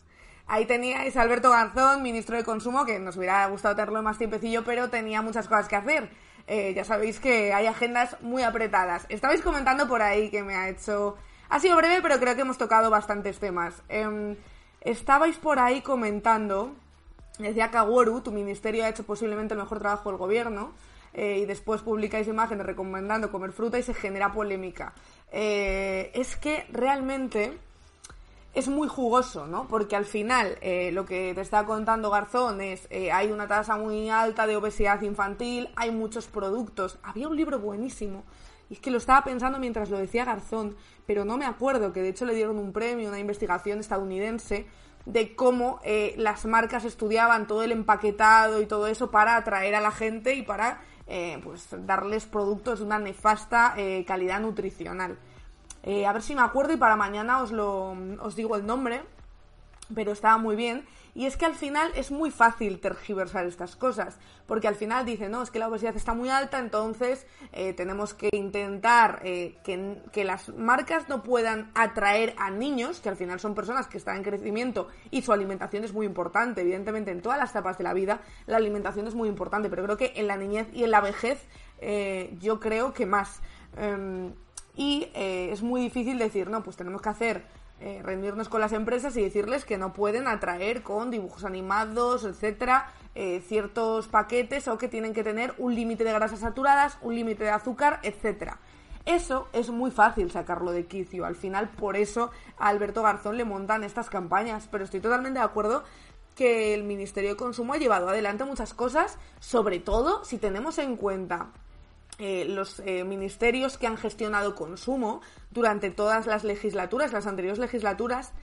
Ahí teníais a Alberto Garzón, ministro de Consumo, que nos hubiera gustado tenerlo más tiempecillo, pero tenía muchas cosas que hacer. Eh, ya sabéis que hay agendas muy apretadas. Estabais comentando por ahí que me ha hecho... Ha sido breve, pero creo que hemos tocado bastantes temas. Eh, estabais por ahí comentando, decía Kaworu, tu ministerio ha hecho posiblemente el mejor trabajo del gobierno, eh, y después publicáis imágenes recomendando comer fruta y se genera polémica. Eh, es que realmente es muy jugoso, ¿no? Porque al final eh, lo que te está contando Garzón es eh, hay una tasa muy alta de obesidad infantil, hay muchos productos. Había un libro buenísimo y es que lo estaba pensando mientras lo decía Garzón, pero no me acuerdo que de hecho le dieron un premio, una investigación estadounidense de cómo eh, las marcas estudiaban todo el empaquetado y todo eso para atraer a la gente y para eh, pues darles productos de una nefasta eh, calidad nutricional. A ver si me acuerdo y para mañana os lo os digo el nombre, pero estaba muy bien. Y es que al final es muy fácil tergiversar estas cosas, porque al final dicen, no, es que la obesidad está muy alta, entonces eh, tenemos que intentar eh, que, que, las marcas no puedan atraer a niños, que al final son personas que están en crecimiento y su alimentación es muy importante, evidentemente en todas las etapas de la vida la alimentación es muy importante, pero creo que en la niñez y en la vejez eh, yo creo que más. Y es muy difícil decir, no, pues tenemos que hacer eh, reunirnos con las empresas y decirles que no pueden atraer con dibujos animados, etcétera, eh, ciertos paquetes o que tienen que tener un límite de grasas saturadas, un límite de azúcar, etcétera. Eso es muy fácil sacarlo de quicio. Al final, por eso a Alberto Garzón le montan estas campañas. Pero estoy totalmente de acuerdo que el Ministerio de Consumo ha llevado adelante muchas cosas, sobre todo si tenemos en cuenta eh, los eh, ministerios que han gestionado consumo durante todas las legislaturas, las anteriores legislaturas,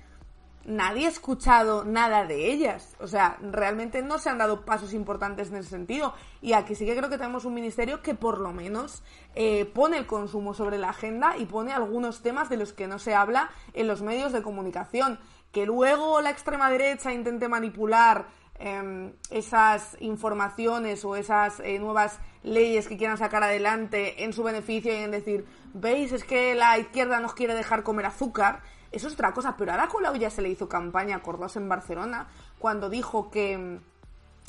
nadie ha escuchado nada de ellas. O sea, realmente no se han dado pasos importantes en ese sentido. Y aquí sí que creo que tenemos un ministerio que por lo menos eh, pone el consumo sobre la agenda y pone algunos temas de los que no se habla en los medios de comunicación. Que luego la extrema derecha intente manipular Em, esas informaciones o esas eh, nuevas leyes que quieran sacar adelante en su beneficio y en decir, veis, es que la izquierda nos quiere dejar comer azúcar, eso es otra cosa, pero a Colau ya se le hizo campaña, Cordós en Barcelona, cuando dijo que em,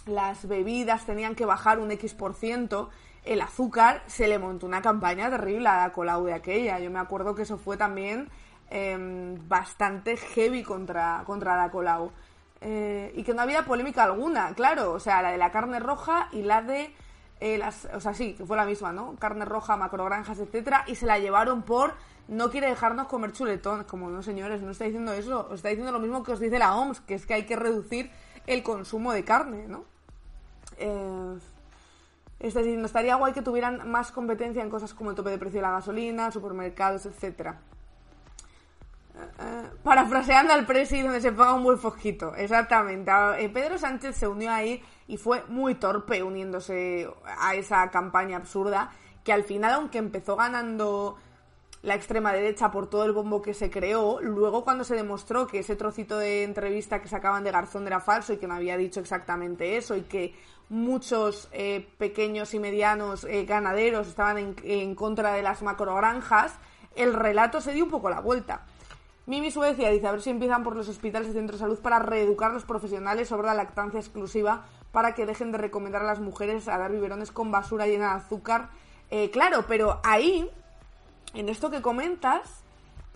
las bebidas tenían que bajar un X por ciento, el azúcar, se le montó una campaña terrible a Colau de aquella. Yo me acuerdo que eso fue también em, bastante heavy contra, contra Colau. Eh, y que no había polémica alguna, claro, o sea, la de la carne roja y la de eh, las, o sea, sí, que fue la misma, ¿no? Carne roja, macrogranjas, etcétera, y se la llevaron por no quiere dejarnos comer chuletón, como no señores, no está diciendo eso, os está diciendo lo mismo que os dice la OMS, que es que hay que reducir el consumo de carne, ¿no? Eh, está diciendo, estaría guay que tuvieran más competencia en cosas como el tope de precio de la gasolina, supermercados, etcétera. Uh, parafraseando al presi donde se paga un buen fosquito. Exactamente. Eh, Pedro Sánchez se unió ahí y fue muy torpe uniéndose a esa campaña absurda que al final, aunque empezó ganando la extrema derecha por todo el bombo que se creó, luego cuando se demostró que ese trocito de entrevista que sacaban de Garzón era falso y que no había dicho exactamente eso y que muchos eh, pequeños y medianos eh, ganaderos estaban en, en contra de las macrogranjas, el relato se dio un poco la vuelta. Mimi Suecia dice, a ver si empiezan por los hospitales y centros de salud para reeducar a los profesionales sobre la lactancia exclusiva para que dejen de recomendar a las mujeres a dar biberones con basura llena de azúcar. Eh, claro, pero ahí, en esto que comentas,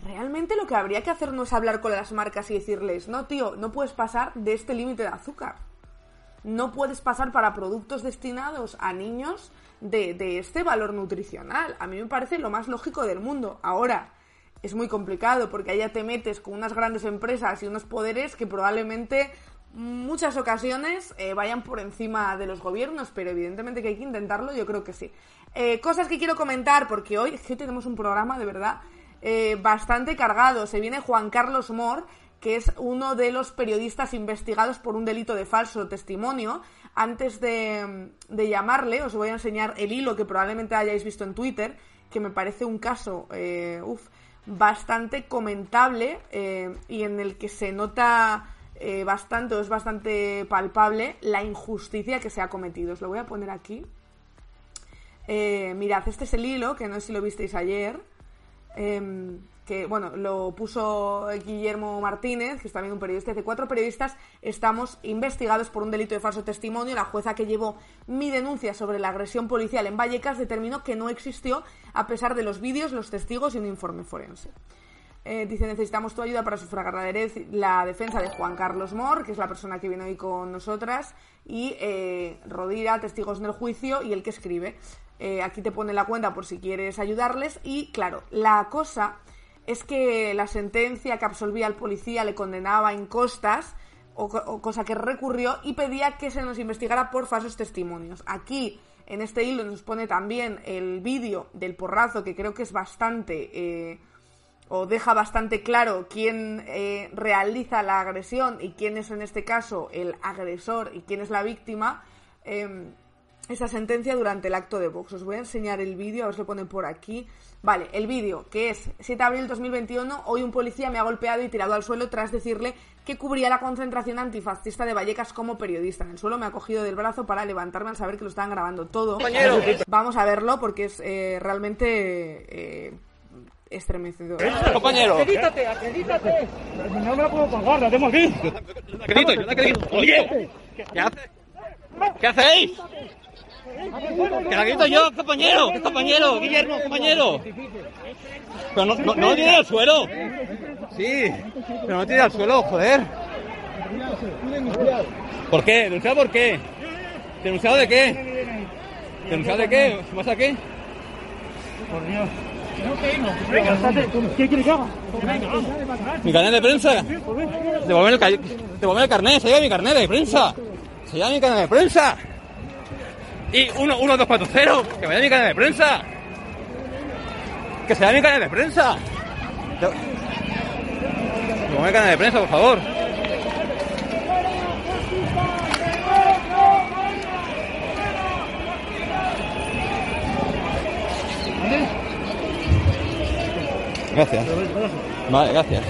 realmente lo que habría que hacer no es hablar con las marcas y decirles, no, tío, no puedes pasar de este límite de azúcar. No puedes pasar para productos destinados a niños de, de este valor nutricional. A mí me parece lo más lógico del mundo. Ahora, es muy complicado porque allá te metes con unas grandes empresas y unos poderes que probablemente muchas ocasiones eh, vayan por encima de los gobiernos, pero evidentemente que hay que intentarlo, yo creo que sí. Eh, cosas que quiero comentar, porque hoy, que tenemos un programa de verdad eh, bastante cargado. Se viene Juan Carlos Mor, que es uno de los periodistas investigados por un delito de falso testimonio. Antes de, de llamarle, os voy a enseñar el hilo que probablemente hayáis visto en Twitter, que me parece un caso, uff, bastante comentable eh, y en el que se nota eh, bastante o es bastante palpable la injusticia que se ha cometido. Os lo voy a poner aquí. Eh, mirad, este es el hilo, que no sé si lo visteis ayer. Em, que bueno, lo puso Guillermo Martínez, que es también un periodista, de cuatro periodistas estamos investigados por un delito de falso testimonio. La jueza que llevó mi denuncia sobre la agresión policial en Vallecas determinó que no existió a pesar de los vídeos, los testigos y un informe forense. Eh, dice, necesitamos tu ayuda para sufragar la, defensa de Juan Carlos Mor, que es la persona que viene hoy con nosotras, y eh, Rodira, testigos en el juicio, y el que escribe. Eh, aquí te pone la cuenta por si quieres ayudarles. Y claro, la cosa es que la sentencia que absolvía al policía le condenaba en costas, o, cosa que recurrió, y pedía que se nos investigara por falsos testimonios. Aquí, en este hilo, nos pone también el vídeo del porrazo, que creo que es bastante... Eh, o deja bastante claro quién eh, realiza la agresión y quién es en este caso el agresor y quién es la víctima, eh, esa sentencia durante el acto de Vox. Os voy a enseñar el vídeo, a ver si lo ponen por aquí. Vale, el vídeo, que es 7 de abril de 2021, hoy un policía me ha golpeado y tirado al suelo tras decirle que cubría la concentración antifascista de Vallecas como periodista. En el suelo me ha cogido del brazo para levantarme al saber que lo estaban grabando todo. Vamos a verlo porque es eh, realmente eh, estremecedor. Compañero. Acredítate, acredítate. No me la puedo colgar, la tengo aquí. Acredito, yo te acredito. Oye, ¿qué haces? ¿Qué hacéis? Que la grito yo, compañero, compañero, Guillermo, compañero. Pero no, no, no tiene al suelo. Sí, pero no tiene al suelo, joder. ¿Por qué? ¿Denunciado por qué? ¿Denunciado de qué? ¿Denunciado de qué? ¿Vas a qué? Por Dios. ¿Qué quieres que haga? ¿Mi carnet de prensa? Devolverme el carnet, se lleva mi carnet de prensa. Se lleva mi carnet de prensa. Y 1, 1, 2, 4, 0, que me dé mi carnet de prensa. Que se dé mi carnet de prensa. El carnet de prensa, por favor. Gracias. Vale, gracias.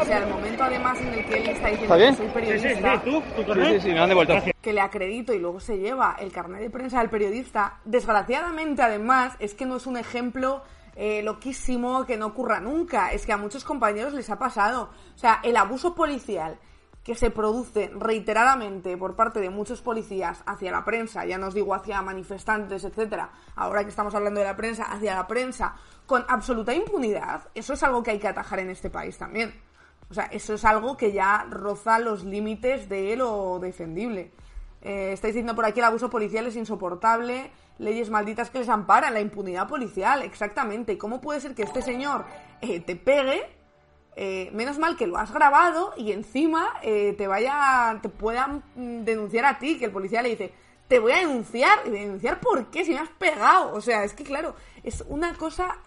O sea, el momento además en el que él está diciendo ¿Está bien? que soy periodista, Sí, sí, sí, me han devuelto. que le acredito y luego se lleva el carnet de prensa del periodista, desgraciadamente además es que no es un ejemplo eh, loquísimo que no ocurra nunca, es que a muchos compañeros les ha pasado. O sea, el abuso policial que se produce reiteradamente por parte de muchos policías hacia la prensa, ya no os digo hacia manifestantes, etcétera, ahora que estamos hablando de la prensa, hacia la prensa, con absoluta impunidad, eso es algo que hay que atajar en este país también. O sea, eso es algo que ya roza los límites de lo defendible. Eh, estáis diciendo por aquí el abuso policial es insoportable, leyes malditas que les amparan, la impunidad policial, exactamente. ¿Y cómo puede ser que este señor eh, te pegue? eh, menos mal que lo has grabado y encima eh, te vaya, te puedan mm, denunciar a ti, que el policía le dice, te voy a denunciar, ¿y denunciar por qué? Si me has pegado. O sea, es que claro, es una cosa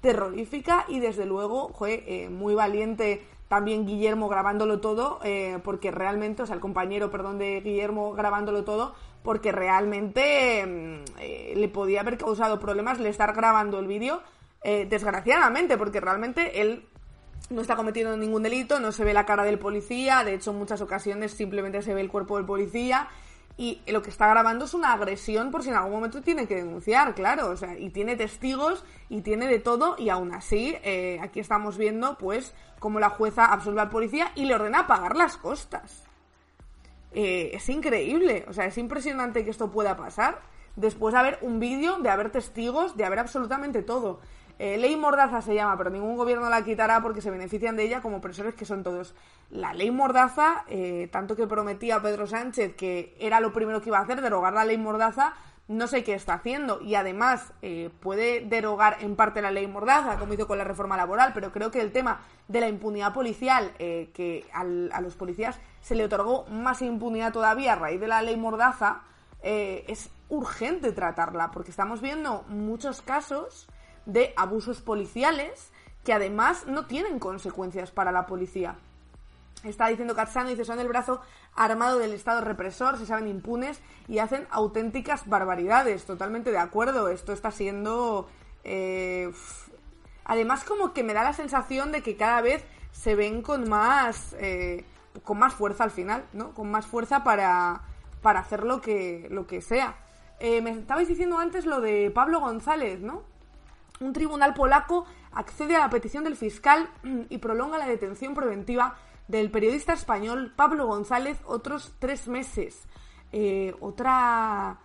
terrorífica y desde luego, joder, eh, muy valiente también Guillermo grabándolo todo, eh, porque realmente, o sea, el compañero, perdón, de Guillermo grabándolo todo, porque realmente mm, eh, le podía haber causado problemas el estar grabando el vídeo, desgraciadamente, porque realmente él no está cometiendo ningún delito, no se ve la cara del policía, de hecho en muchas ocasiones simplemente se ve el cuerpo del policía y lo que está grabando es una agresión por si en algún momento tiene que denunciar, claro, o sea, y tiene testigos y tiene de todo y aún así eh, aquí estamos viendo pues como la jueza absolve al policía y le ordena pagar las costas. Eh, es increíble, o sea, es impresionante que esto pueda pasar después de haber un vídeo, de haber testigos, de haber absolutamente todo. Eh, ley Mordaza se llama, pero ningún gobierno la quitará porque se benefician de ella como personas que son todos. La ley Mordaza, eh, tanto que prometía Pedro Sánchez que era lo primero que iba a hacer, derogar la ley Mordaza, no sé qué está haciendo. Y además eh, puede derogar en parte la ley Mordaza, como hizo con la reforma laboral, pero creo que el tema de la impunidad policial, que a los policías se le otorgó más impunidad todavía a raíz de la ley Mordaza, es urgente tratarla, porque estamos viendo muchos casos de abusos policiales que además no tienen consecuencias para la policía. Está diciendo Catsano, dice, son el brazo armado del Estado represor, se saben impunes y hacen auténticas barbaridades. Totalmente de acuerdo, esto está siendo... eh, además como que me da la sensación de que cada vez se ven con más... eh, con más fuerza al final, ¿no? Con más fuerza para, para hacer lo que, lo que sea. Eh, me estabais diciendo antes lo de Pablo González, ¿no? Un tribunal polaco accede a la petición del fiscal y prolonga la detención preventiva del periodista español Pablo González otros tres meses. Eh, otra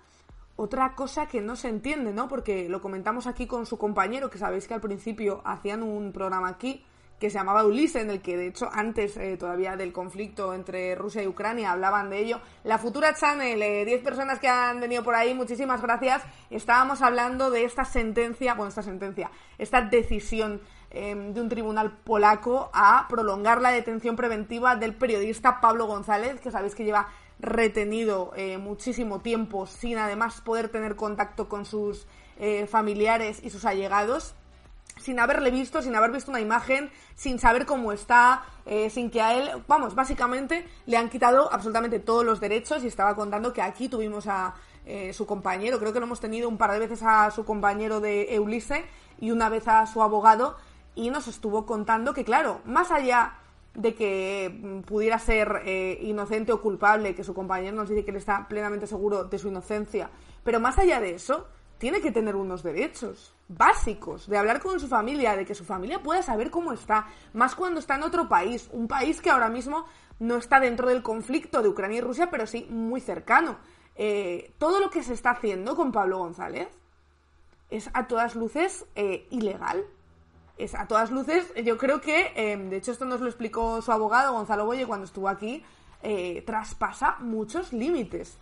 otra cosa que no se entiende, ¿no? Porque lo comentamos aquí con su compañero, que sabéis que al principio hacían un programa aquí que se llamaba Ulises, en el que de hecho antes eh, todavía del conflicto entre Rusia y Ucrania hablaban de ello. La futura channel, eh, 10 personas que han venido por ahí, muchísimas gracias. Estábamos hablando de esta sentencia, bueno, esta sentencia, esta decisión em, de un tribunal polaco a prolongar la detención preventiva del periodista Pablo González, que sabéis que lleva retenido eh, muchísimo tiempo sin además poder tener contacto con sus eh, familiares y sus allegados sin haberle visto, sin haber visto una imagen, sin saber cómo está, eh, sin que a él, vamos, básicamente le han quitado absolutamente todos los derechos y estaba contando que aquí tuvimos a su compañero, creo que lo hemos tenido un par de veces a su compañero de Eulise y una vez a su abogado y nos estuvo contando que, claro, más allá de que mm, pudiera ser eh, inocente o culpable, que su compañero nos dice que él está plenamente seguro de su inocencia, pero más allá de eso, tiene que tener unos derechos básicos, de hablar con su familia, de que su familia pueda saber cómo está, más cuando está en otro país, un país que ahora mismo no está dentro del conflicto de Ucrania y Rusia, pero sí muy cercano. Eh, todo lo que se está haciendo con Pablo González es a todas luces eh, ilegal, es a todas luces, yo creo que, em, de hecho esto nos lo explicó su abogado Gonzalo Boye cuando estuvo aquí, eh, traspasa muchos límites.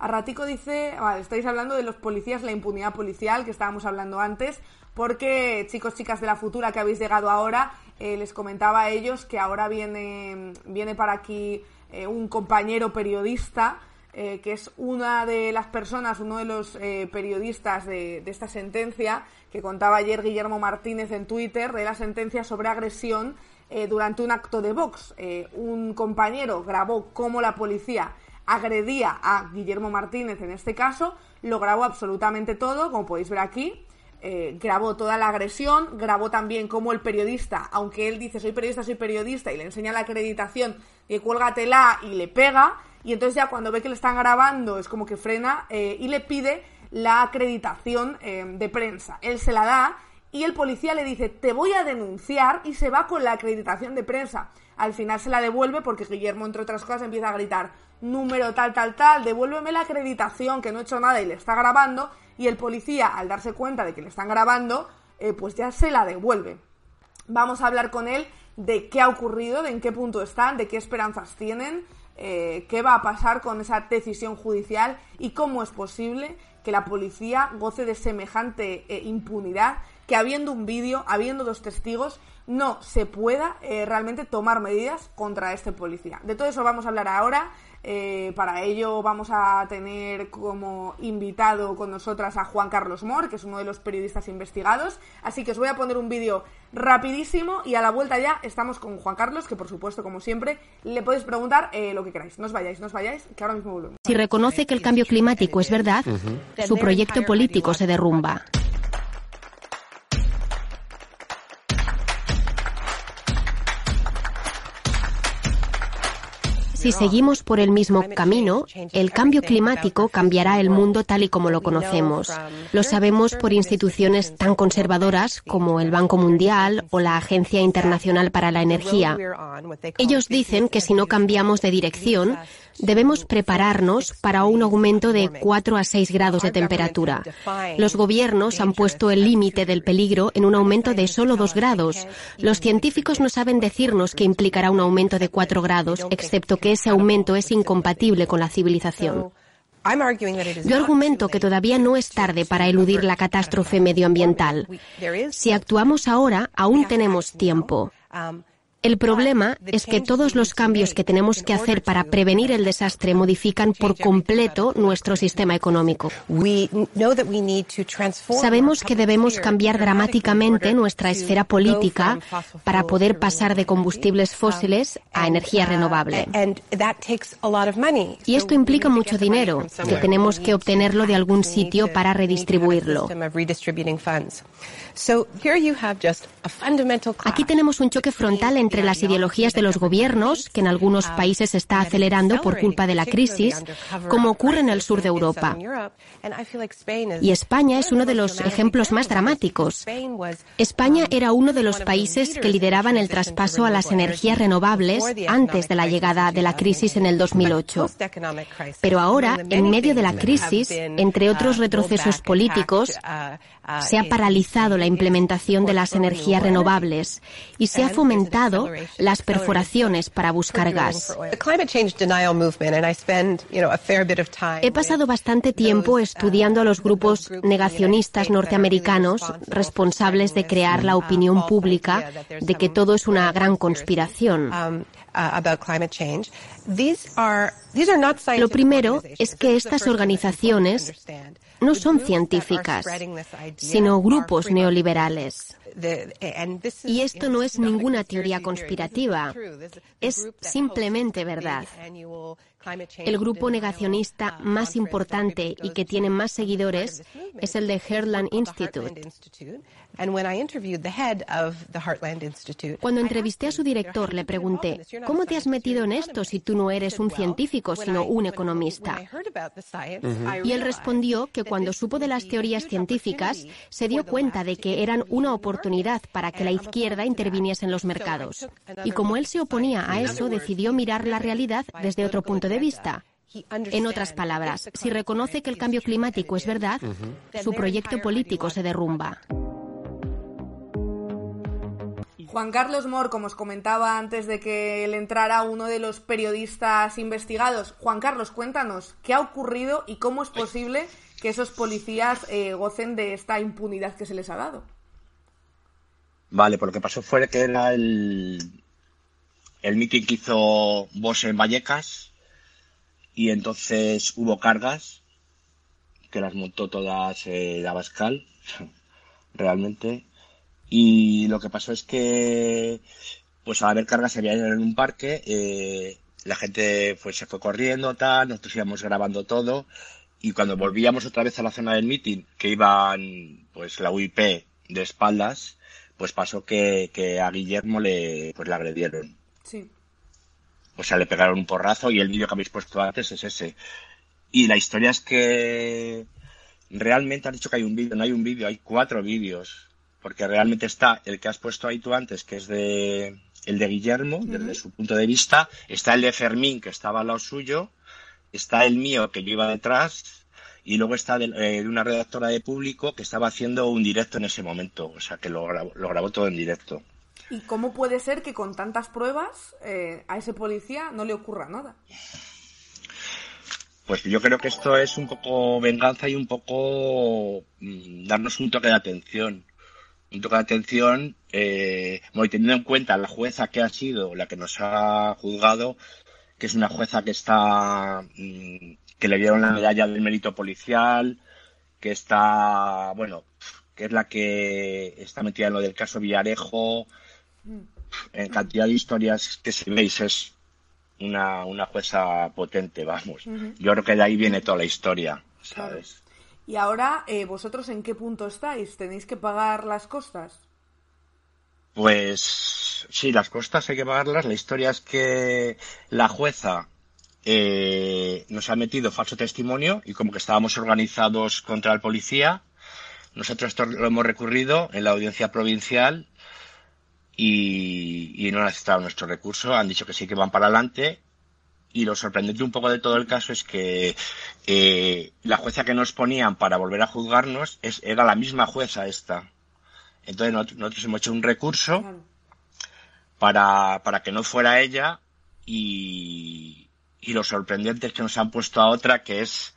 A ratico dice, estáis hablando de los policías, la impunidad policial que estábamos hablando antes, porque chicos, chicas de la futura que habéis llegado ahora, eh, les comentaba a ellos que ahora viene, viene para aquí un compañero periodista que es una de las personas, uno de los periodistas de, esta sentencia, que contaba ayer Guillermo Martínez en Twitter de la sentencia sobre agresión eh, durante un acto de Vox. Eh, un compañero grabó cómo la policía agredía a Guillermo Martínez en este caso, lo grabó absolutamente todo, como podéis ver aquí. Eh, grabó toda la agresión, grabó también cómo el periodista, aunque él dice soy periodista, soy periodista, y le enseña la acreditación, que cuélgatela y le pega, y entonces ya cuando ve que le están grabando es como que frena y le pide la acreditación eh, de prensa. Él se la da y el policía le dice, te voy a denunciar y se va con la acreditación de prensa. Al final se la devuelve porque Guillermo, entre otras cosas, empieza a gritar, número tal, tal, tal, devuélveme la acreditación, que no he hecho nada y le está grabando. Y el policía, al darse cuenta de que le están grabando, eh, pues ya se la devuelve. Vamos a hablar con él de qué ha ocurrido, de en qué punto están, de qué esperanzas tienen, eh, qué va a pasar con esa decisión judicial y cómo es posible que la policía goce de semejante eh, impunidad, que habiendo un vídeo, habiendo dos testigos, no se pueda realmente tomar medidas contra este policía. De todo eso vamos a hablar ahora. Eh, para ello vamos a tener como invitado con nosotras a Juan Carlos Mor, que es uno de los periodistas investigados. Así que os voy a poner un vídeo rapidísimo y a la vuelta ya estamos con Juan Carlos, que por supuesto, como siempre, le podéis preguntar eh, lo que queráis. No os vayáis, no os vayáis, que ahora mismo volvemos. Si reconoce que el cambio climático es verdad, su proyecto político se derrumba. Si seguimos por el mismo camino, el cambio climático cambiará el mundo tal y como lo conocemos. Lo sabemos por instituciones tan conservadoras como el Banco Mundial o la Agencia Internacional para la Energía. Ellos dicen que si no cambiamos de dirección, debemos prepararnos para un aumento de 4 a 6 grados de temperatura. Los gobiernos han puesto el límite del peligro en un aumento de solo 2 grados. Los científicos no saben decirnos que implicará un aumento de 4 grados, excepto que ese aumento es incompatible con la civilización. Yo argumento que todavía no es tarde para eludir la catástrofe medioambiental. Si actuamos ahora, aún tenemos tiempo. El problema es que todos los cambios que tenemos que hacer para prevenir el desastre modifican por completo nuestro sistema económico. Sabemos que debemos cambiar dramáticamente nuestra esfera política para poder pasar de combustibles fósiles a energía renovable. Y esto implica mucho dinero, que tenemos que obtenerlo de algún sitio para redistribuirlo. Aquí tenemos un choque frontal entre las ideologías de los gobiernos, que en algunos países se está acelerando por culpa de la crisis, como ocurre en el sur de Europa. Y España es uno de los ejemplos más dramáticos. España era uno de los países que lideraban el traspaso a las energías renovables antes de la llegada de la crisis en el 2008. Pero ahora, en medio de la crisis, entre otros retrocesos políticos, se ha paralizado la implementación de las energías renovables y se ha fomentado las perforaciones para buscar gas. He pasado bastante tiempo estudiando a los grupos negacionistas norteamericanos responsables de crear la opinión pública de que todo es una gran conspiración. Lo primero es que estas organizaciones no son científicas, sino grupos neoliberales. Y esto no es ninguna teoría conspirativa, es simplemente verdad. El grupo negacionista más importante y que tiene más seguidores es el de Heartland Institute. Cuando entrevisté a su director, le pregunté, ¿cómo te has metido en esto si tú no eres un científico, sino un economista? Y él respondió que cuando supo de las teorías científicas, se dio cuenta de que eran una oportunidad para que la izquierda interviniese en los mercados. Y como él se oponía a eso, decidió mirar la realidad desde otro punto de vista. En otras palabras, si reconoce que el cambio climático es verdad, su proyecto político se derrumba. Juan Carlos Mor, como os comentaba antes de que él entrara, uno de los periodistas investigados. Juan Carlos, cuéntanos, ¿qué ha ocurrido y cómo es posible que esos policías eh, gocen de esta impunidad que se les ha dado? Vale, pues lo que pasó fue que era el, el mitin que hizo Bosch en Vallecas y entonces hubo cargas que las montó todas eh, Abascal, realmente, y lo que pasó es que, pues al haber cargas se había en un parque, eh, la gente pues se fue corriendo, tal, nosotros íbamos grabando todo, y cuando volvíamos otra vez a la zona del meeting, que iban pues la UIP de espaldas, pues pasó que, que a Guillermo le, pues le agredieron. Sí. O sea, le pegaron un porrazo y el vídeo que habéis puesto antes es ese. Y la historia es que realmente han dicho que hay un vídeo, no hay un vídeo, hay cuatro vídeos porque realmente está el que has puesto ahí tú antes, que es de el de Guillermo, desde su punto de vista, está el de Fermín, que estaba al lado suyo, está el mío, que yo iba detrás, y luego está de, eh, una redactora de público que estaba haciendo un directo en ese momento, o sea, que lo grabó, lo grabó todo en directo. ¿Y cómo puede ser que con tantas pruebas eh, a ese policía no le ocurra nada? Pues yo creo que esto es un poco venganza y un poco mm, darnos un toque de atención un toque de atención, eh, teniendo en cuenta la jueza que ha sido la que nos ha juzgado, que es una jueza que está, mm, que le dieron la medalla del mérito policial, que está, bueno, que es la que está metida en lo del caso Villarejo, en cantidad de historias que si veis es una, una jueza potente, vamos. Yo creo que de ahí viene toda la historia, ¿sabes? Y ahora, eh, ¿vosotros en qué punto estáis? ¿Tenéis que pagar las costas? Pues sí, las costas hay que pagarlas. La historia es que la jueza eh, nos ha metido falso testimonio y como que estábamos organizados contra el policía. Nosotros esto lo hemos recurrido en la audiencia provincial y, y no han aceptado nuestro recurso. Han dicho que sí que van para adelante y lo sorprendente un poco de todo el caso es que eh, la jueza que nos ponían para volver a juzgarnos es, era la misma jueza esta. Entonces nosotros, hemos hecho un recurso para, para que no fuera ella y, y lo sorprendente es que nos han puesto a otra que es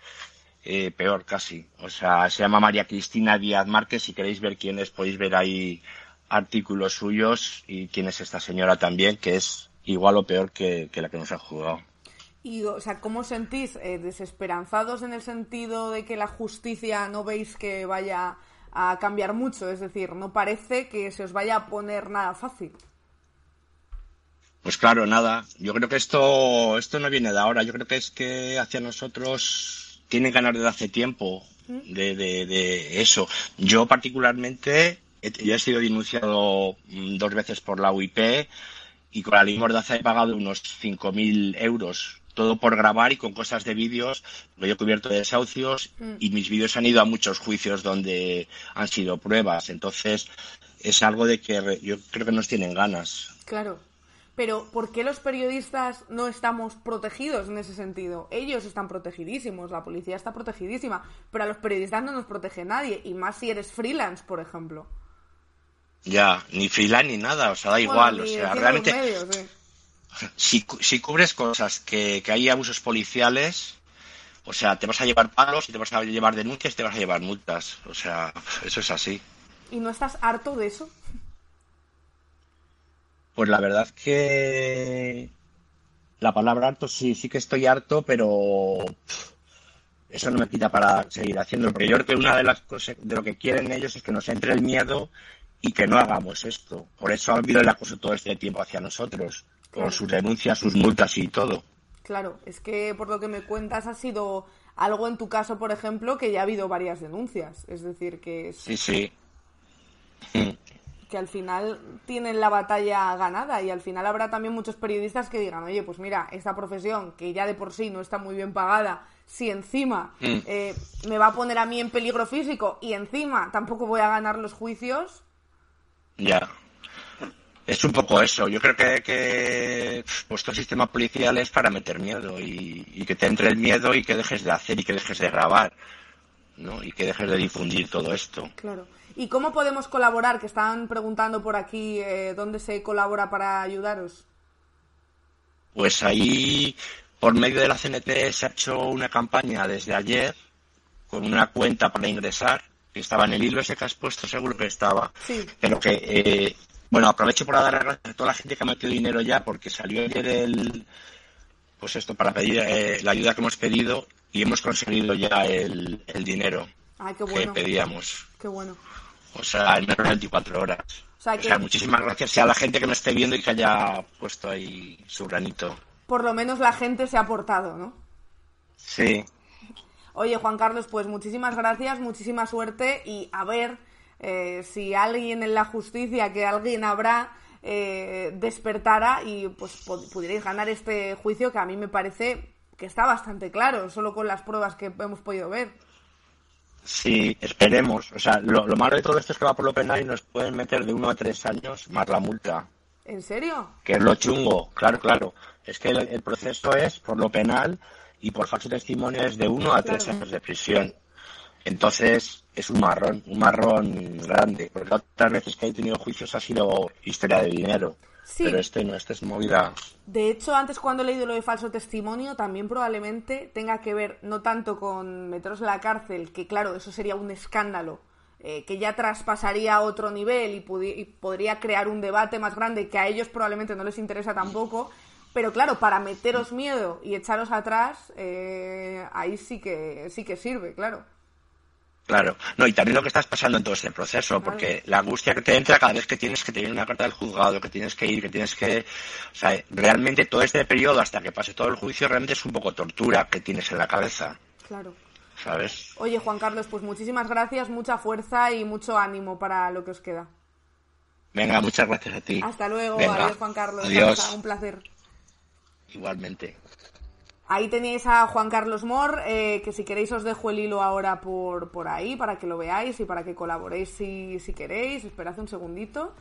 eh, peor casi. O sea, se llama María Cristina Díaz Márquez. Si queréis ver quién es, podéis ver ahí artículos suyos y quién es esta señora también, que es igual o peor que, que la que nos ha jugado. Y, o sea, ¿cómo sentís? Eh, ¿Desesperanzados en el sentido de que la justicia no veis que vaya a cambiar mucho? Es decir, no parece que se os vaya a poner nada fácil. Pues claro, nada. Yo creo que esto, esto no viene de ahora. Yo creo que es que hacia nosotros tienen ganar desde hace tiempo de, de, de eso. Yo particularmente ya he sido denunciado mm, dos veces por la UIP y con la ley Mordaza he pagado unos 5.000 euros todo por grabar y con cosas de vídeos, lo he cubierto de desahucios mm. y mis vídeos han ido a muchos juicios donde han sido pruebas. Entonces, es algo de que yo creo que nos tienen ganas. Claro. Pero, ¿por qué los periodistas no estamos protegidos en ese sentido? Ellos están protegidísimos, la policía está protegidísima, pero a los periodistas no nos protege nadie, y más si eres freelance, por ejemplo. Ya, ni freelance ni nada, o sea, da Bueno, igual, o sea, realmente, medios, si, si cubres cosas que, que hay abusos policiales, o sea, te vas a llevar palos y te vas a llevar denuncias y te vas a llevar multas, o sea, eso es así. ¿Y no estás harto de eso? Pues la verdad que la palabra harto sí, sí que estoy harto, pero eso no me quita para seguir haciéndolo, porque yo creo que una de las cosas de lo que quieren ellos es que nos entre el miedo y que no hagamos esto. Por eso ha habido el acoso todo este tiempo hacia nosotros, con sus denuncias, sus multas y todo. Claro, es que por lo que me cuentas ha sido algo en tu caso, por ejemplo, que ya ha habido varias denuncias. Es decir, que, es- Sí, sí. Que al final tienen la batalla ganada y al final habrá también muchos periodistas que digan, oye, pues mira, esta profesión que ya de por sí no está muy bien pagada, si encima Mm. eh, me va a poner a mí en peligro físico y encima tampoco voy a ganar los juicios, Ya. Es un poco eso. Yo creo que, que vuestro sistema policial es para meter miedo y, y que te entre el miedo y que dejes de hacer y que dejes de grabar, ¿no? Y que dejes de difundir todo esto. Claro. ¿Y cómo podemos colaborar? Que están preguntando por aquí eh, dónde se colabora para ayudaros. Pues ahí, por medio de la CNT, se ha hecho una campaña desde ayer con una cuenta para ingresar, que estaba en el hilo ese que has puesto, seguro que estaba. Sí. Pero que, eh, bueno, aprovecho para dar las gracias a toda la gente que ha metido dinero ya, porque salió ayer el, pues esto, para pedir eh, la ayuda que hemos pedido y hemos conseguido ya el, el dinero Ay, qué que bueno. pedíamos. Qué bueno. O sea, en menos de 24 horas. O sea, O que sea, muchísimas gracias a la gente que me esté viendo y que haya puesto ahí su granito. por lo menos la gente se ha aportado, ¿no? Sí, Oye, Juan Carlos, pues muchísimas gracias, muchísima suerte y a ver eh, si alguien en la justicia, que alguien habrá, eh, despertara y pues pu- pudierais ganar este juicio que a mí me parece que está bastante claro, solo con las pruebas que hemos podido ver. Sí, esperemos. O sea, lo, lo malo de todo esto es que va por lo penal y nos pueden meter de uno a tres años más la multa, ¿En serio? que es lo chungo. Claro, claro. Es que el, el proceso es por lo penal y por falso testimonio es de uno a tres años de prisión. Entonces, es un marrón, un marrón grande. Porque otras veces que he tenido juicios ha sido historia de dinero. Sí. Pero este no, este es movida. De hecho, antes cuando he leído lo de falso testimonio, también probablemente tenga que ver no tanto con meteros en la cárcel, que claro, eso sería un escándalo, eh, que ya traspasaría a otro nivel y, y podría crear un debate más grande que a ellos probablemente no les interesa tampoco. Pero claro, para meteros miedo y echaros atrás, eh, ahí sí que, sí que sirve, claro. Claro, no, y también lo que estás pasando en todo este proceso, porque la angustia que te entra cada vez que tienes que tener una carta del juzgado, que tienes que ir, que tienes que... O sea, realmente todo este periodo hasta que pase todo el juicio realmente es un poco tortura que tienes en la cabeza, Claro. ¿sabes? Oye, Juan Carlos, pues muchísimas gracias, mucha fuerza y mucho ánimo para lo que os queda. Venga, muchas gracias a ti. Hasta luego, Venga, adiós Juan Carlos. Adiós. Hasta, Un placer. Igualmente. Ahí tenéis a Juan Carlos Mor, eh, que si queréis os dejo el hilo ahora por, por ahí para que lo veáis y para que colaboréis si, si queréis. Esperad un segundito,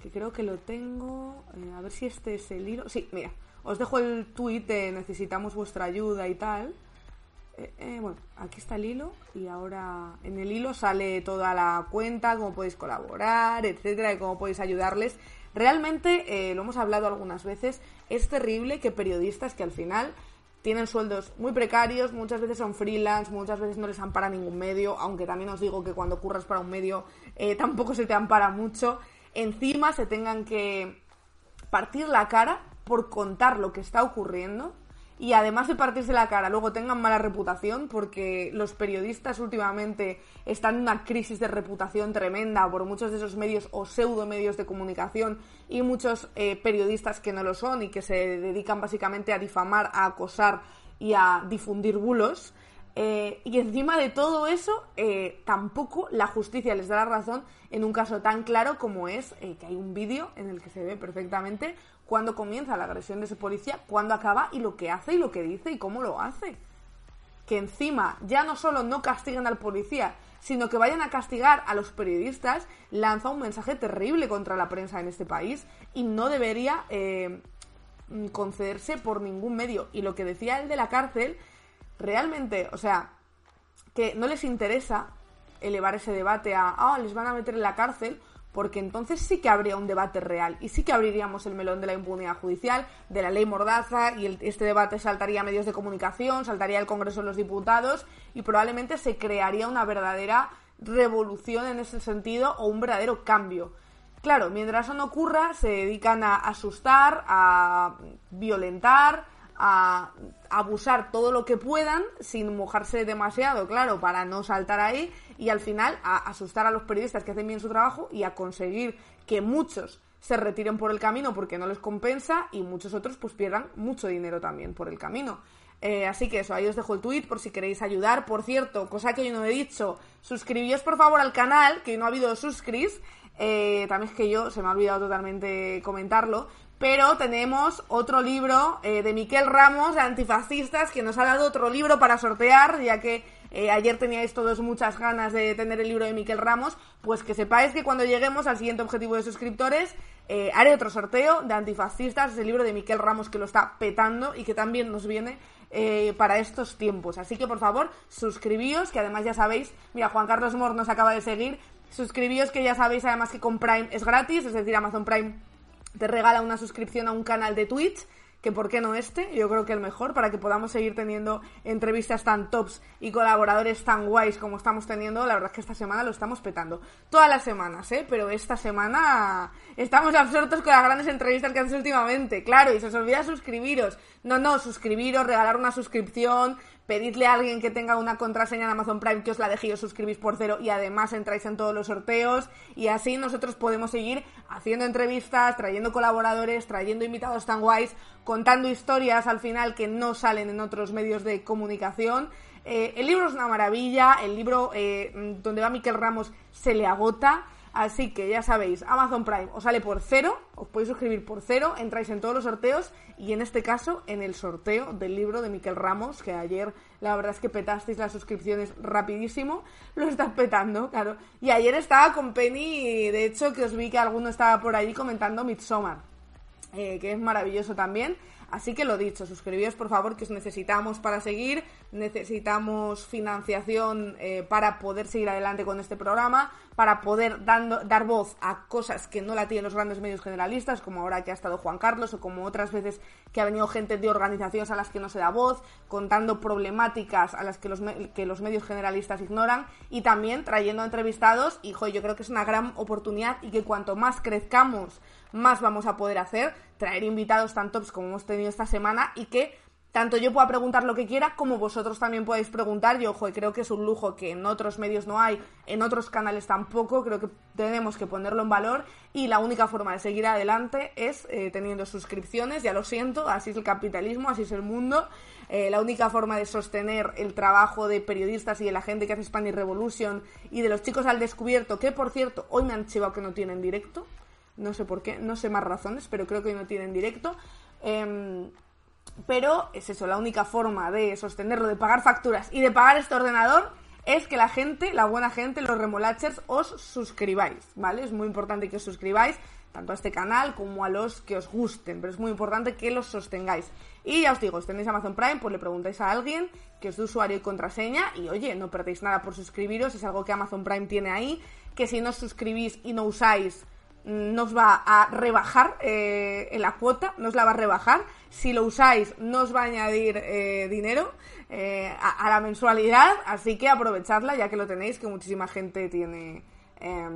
que creo que lo tengo. Eh, a ver si este es el hilo. Sí, mira, os dejo el tuit de necesitamos vuestra ayuda y tal. Eh, bueno, aquí está el hilo y ahora en el hilo sale toda la cuenta, cómo podéis colaborar, etcétera, y cómo podéis ayudarles. Realmente, lo hemos hablado algunas veces, es terrible que periodistas que al final tienen sueldos muy precarios, muchas veces son freelance, muchas veces no les ampara ningún medio, aunque también os digo que cuando curras para un medio eh, tampoco se te ampara mucho, encima se tengan que partir la cara por contar lo que está ocurriendo y además de partirse la cara, luego tengan mala reputación porque los periodistas últimamente están en una crisis de reputación tremenda por muchos de esos medios o pseudo medios de comunicación y muchos eh, periodistas que no lo son y que se dedican básicamente a difamar, a acosar y a difundir bulos. Eh, y encima de todo eso, eh, tampoco la justicia les da la razón en un caso tan claro como es que hay un vídeo en el que se ve perfectamente cuándo comienza la agresión de ese policía, cuándo acaba y lo que hace y lo que dice y cómo lo hace. Que encima ya no solo no castiguen al policía, sino que vayan a castigar a los periodistas, lanza un mensaje terrible contra la prensa en este país y no debería eh, concederse por ningún medio. Y lo que decía el de la cárcel, realmente, o sea, que no les interesa elevar ese debate a, ah, les van a meter en la cárcel, porque entonces sí que habría un debate real y sí que abriríamos el melón de la impunidad judicial, de la ley Mordaza y este debate saltaría a medios de comunicación, saltaría al Congreso de los Diputados y probablemente se crearía una verdadera revolución en ese sentido o un verdadero cambio. Claro, mientras eso no ocurra, se dedican a asustar, a violentar, a abusar todo lo que puedan sin mojarse demasiado, claro, para no saltar ahí y al final a asustar a los periodistas que hacen bien su trabajo y a conseguir que muchos se retiren por el camino porque no les compensa y muchos otros pues pierdan mucho dinero también por el camino. Eh, así que eso, ahí os dejo el tweet por si queréis ayudar. Por cierto, cosa que yo no he dicho, suscribíos por favor al canal, que no ha habido suscris. Eh, también es que yo se me ha olvidado totalmente comentarlo. Pero tenemos otro libro eh, de Miquel Ramos, de Antifascistas, que nos ha dado otro libro para sortear, ya que eh, ayer teníais todos muchas ganas de tener el libro de Miquel Ramos. Pues que sepáis que cuando lleguemos al siguiente objetivo de suscriptores, eh, haré otro sorteo de Antifascistas, el libro de Miquel Ramos que lo está petando y que también nos viene para estos tiempos. Así que por favor, suscribíos, que además ya sabéis, mira, Juan Carlos Mor nos acaba de seguir, suscribíos que ya sabéis además que con Prime es gratis, es decir, Amazon Prime te regala una suscripción a un canal de Twitch que por qué no este, yo creo que el mejor, para que podamos seguir teniendo entrevistas tan tops y colaboradores tan guays como estamos teniendo. La verdad es que esta semana lo estamos petando. Todas las semanas, ¿eh? Pero esta semana estamos absortos con las grandes entrevistas que haces últimamente. Claro, y se os olvida suscribiros. No, no, suscribiros, regalar una suscripción, pedidle a alguien que tenga una contraseña en Amazon Prime que os la deje y os suscribís por cero y además entráis en todos los sorteos y así nosotros podemos seguir haciendo entrevistas, trayendo colaboradores, trayendo invitados tan guays, contando historias al final que no salen en otros medios de comunicación. Eh, el libro es una maravilla, el libro eh, donde va Miquel Ramos se le agota. Así que ya sabéis, Amazon Prime os sale por cero, os podéis suscribir por cero, entráis en todos los sorteos y en este caso en el sorteo del libro de Miquel Ramos, que ayer la verdad es que petasteis las suscripciones rapidísimo, lo estás petando, claro. Y ayer estaba con Penny, de hecho que os vi que alguno estaba por ahí comentando Midsommar, eh, que es maravilloso también. Así que lo dicho, suscribíos por favor que os necesitamos para seguir, necesitamos financiación eh, para poder seguir adelante con este programa, para poder dando, dar voz a cosas que no la tienen los grandes medios generalistas, como ahora que ha estado Juan Carlos o como otras veces que ha venido gente de organizaciones a las que no se da voz, contando problemáticas a las que los, que los medios generalistas ignoran y también trayendo entrevistados y yo creo que es una gran oportunidad y que cuanto más crezcamos, más vamos a poder hacer, traer invitados tan tops como hemos tenido esta semana y que tanto yo pueda preguntar lo que quiera como vosotros también podéis preguntar. Yo, ojo, creo que es un lujo que en otros medios no hay, en otros canales tampoco. Creo que tenemos que ponerlo en valor y la única forma de seguir adelante es eh, teniendo suscripciones. Ya lo siento, así es el capitalismo, así es el mundo. Eh, la única forma de sostener el trabajo de periodistas y de la gente que hace Spanish Revolution y de los chicos al descubierto, que por cierto, hoy me han chivado que no tienen directo no sé por qué, no sé más razones, pero creo que hoy no tienen directo. Em, pero es eso, la única forma de sostenerlo, de pagar facturas y de pagar este ordenador es que la gente, la buena gente, los remolachers, os suscribáis, ¿vale? Es muy importante que os suscribáis tanto a este canal como a los que os gusten, pero es muy importante que los sostengáis. Y ya os digo, si tenéis Amazon Prime, pues le preguntáis a alguien que os dé usuario y contraseña y oye, no perdéis nada por suscribiros, es algo que Amazon Prime tiene ahí, que si no os suscribís y no usáis nos va a rebajar eh, en la cuota, nos la va a rebajar. Si lo usáis, nos va a añadir eh, dinero eh, a, la mensualidad, así que aprovechadla ya que lo tenéis, que muchísima gente tiene,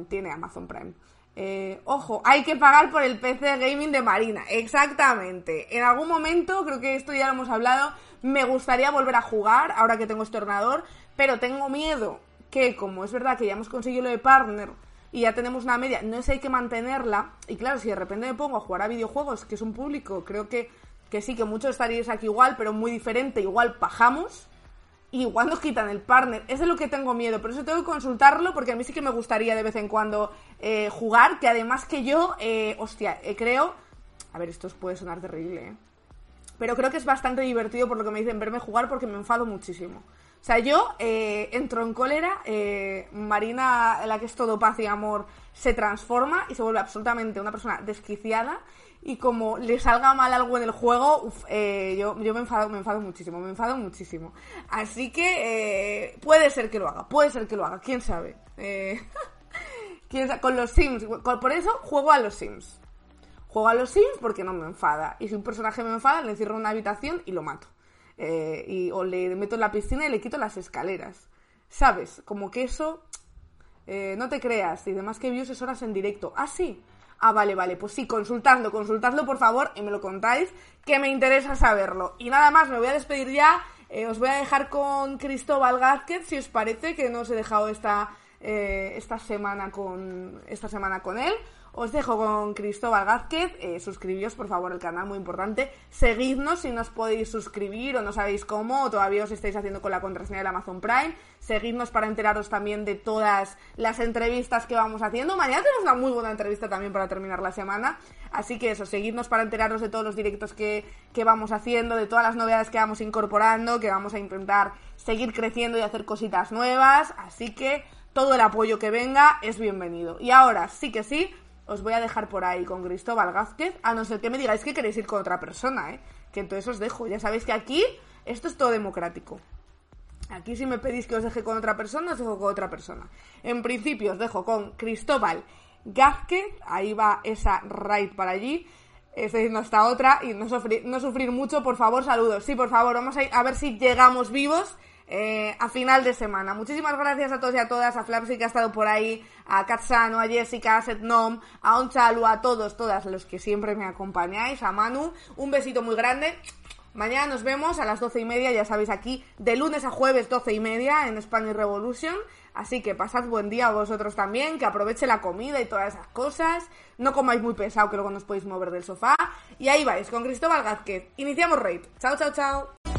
tiene Amazon Prime. ojo, hay que pagar por el PC Gaming de Marina, exactamente. En algún momento, creo que esto ya lo hemos hablado, me gustaría volver a jugar ahora que tengo este ordenador, pero tengo miedo que, como es verdad que ya hemos conseguido lo de partner, y ya tenemos una media, no sé, hay que mantenerla. Y claro, si de repente me pongo a jugar a videojuegos, que es un público, creo que, que sí, que muchos estaríais aquí igual, pero muy diferente, igual pajamos. igual nos quitan el partner. Eso es lo que tengo miedo. Por eso tengo que consultarlo, porque a mí sí que me gustaría de vez en cuando eh, jugar. Que además que yo, eh, hostia, eh, creo. A ver, esto puede sonar terrible, ¿eh? Pero creo que es bastante divertido por lo que me dicen verme jugar porque me enfado muchísimo. O sea, yo eh, entro en cólera, eh, Marina, la que es todo paz y amor, se transforma y se vuelve absolutamente una persona desquiciada y como le salga mal algo en el juego, eh, yo, yo me enfado, me enfado muchísimo, me enfado muchísimo. Así que puede ser que lo haga, puede ser que lo haga, quién sabe. Con los Sims. Por eso juego a los Sims. Juego a los Sims porque no me enfada. Y si un personaje me enfada, le encierro en una habitación y lo mato. Eh, y, o le meto en la piscina y le quito las escaleras. ¿Sabes? Como que eso... Eh, no te creas. Y demás que views es horas en directo. Ah, sí. Ah, vale, vale. Pues sí, consultadlo, consultadlo por favor y me lo contáis, que me interesa saberlo. Y nada más, me voy a despedir ya. Eh, os voy a dejar con Cristóbal Gázquez, si os parece, que no os he dejado esta, esta, semana con, esta semana con él. Os dejo con Cristóbal Gázquez. Eh, suscribíos, por favor, al canal, muy importante. Seguidnos si no os podéis suscribir o no sabéis cómo, o todavía os estáis haciendo con la contraseña del Amazon Prime. Seguidnos para enteraros también de todas las entrevistas que vamos haciendo. Mañana tenemos una muy buena entrevista también para terminar la semana. Así que eso, seguidnos para enteraros de todos los directos que, que vamos haciendo, de todas las novedades que vamos incorporando, que vamos a intentar seguir creciendo y hacer cositas nuevas. Así que todo el apoyo que venga es bienvenido. Y ahora sí que sí os voy a dejar por ahí con Cristóbal Gázquez, a no ser que me digáis que queréis ir con otra persona, ¿eh? Que entonces os dejo. Ya sabéis que aquí esto es todo democrático. Aquí si me pedís que os deje con otra persona, os dejo con otra persona. En principio os dejo con Cristóbal Gázquez, ahí va esa raid para allí. Estoy diciendo hasta otra y no sufrir, mucho, por favor, saludos. Sí, por favor, vamos a, a ver si llegamos vivos eh, a final de semana. Muchísimas gracias a todos y a todas, a Flapsy que ha estado por ahí, a Katsano, a Jessica, a Setnom, a Onchalu, a todos, todas los que siempre me acompañáis, a Manu. Un besito muy grande. Mañana nos vemos a las doce y media, ya sabéis, aquí de lunes a jueves doce y media en Spanish Revolution. Así que pasad buen día vosotros también, que aproveche la comida y todas esas cosas. No comáis muy pesado, que luego nos podéis mover del sofá. Y ahí vais, con Cristóbal Gázquez. Iniciamos raid. Chao, chao, chao.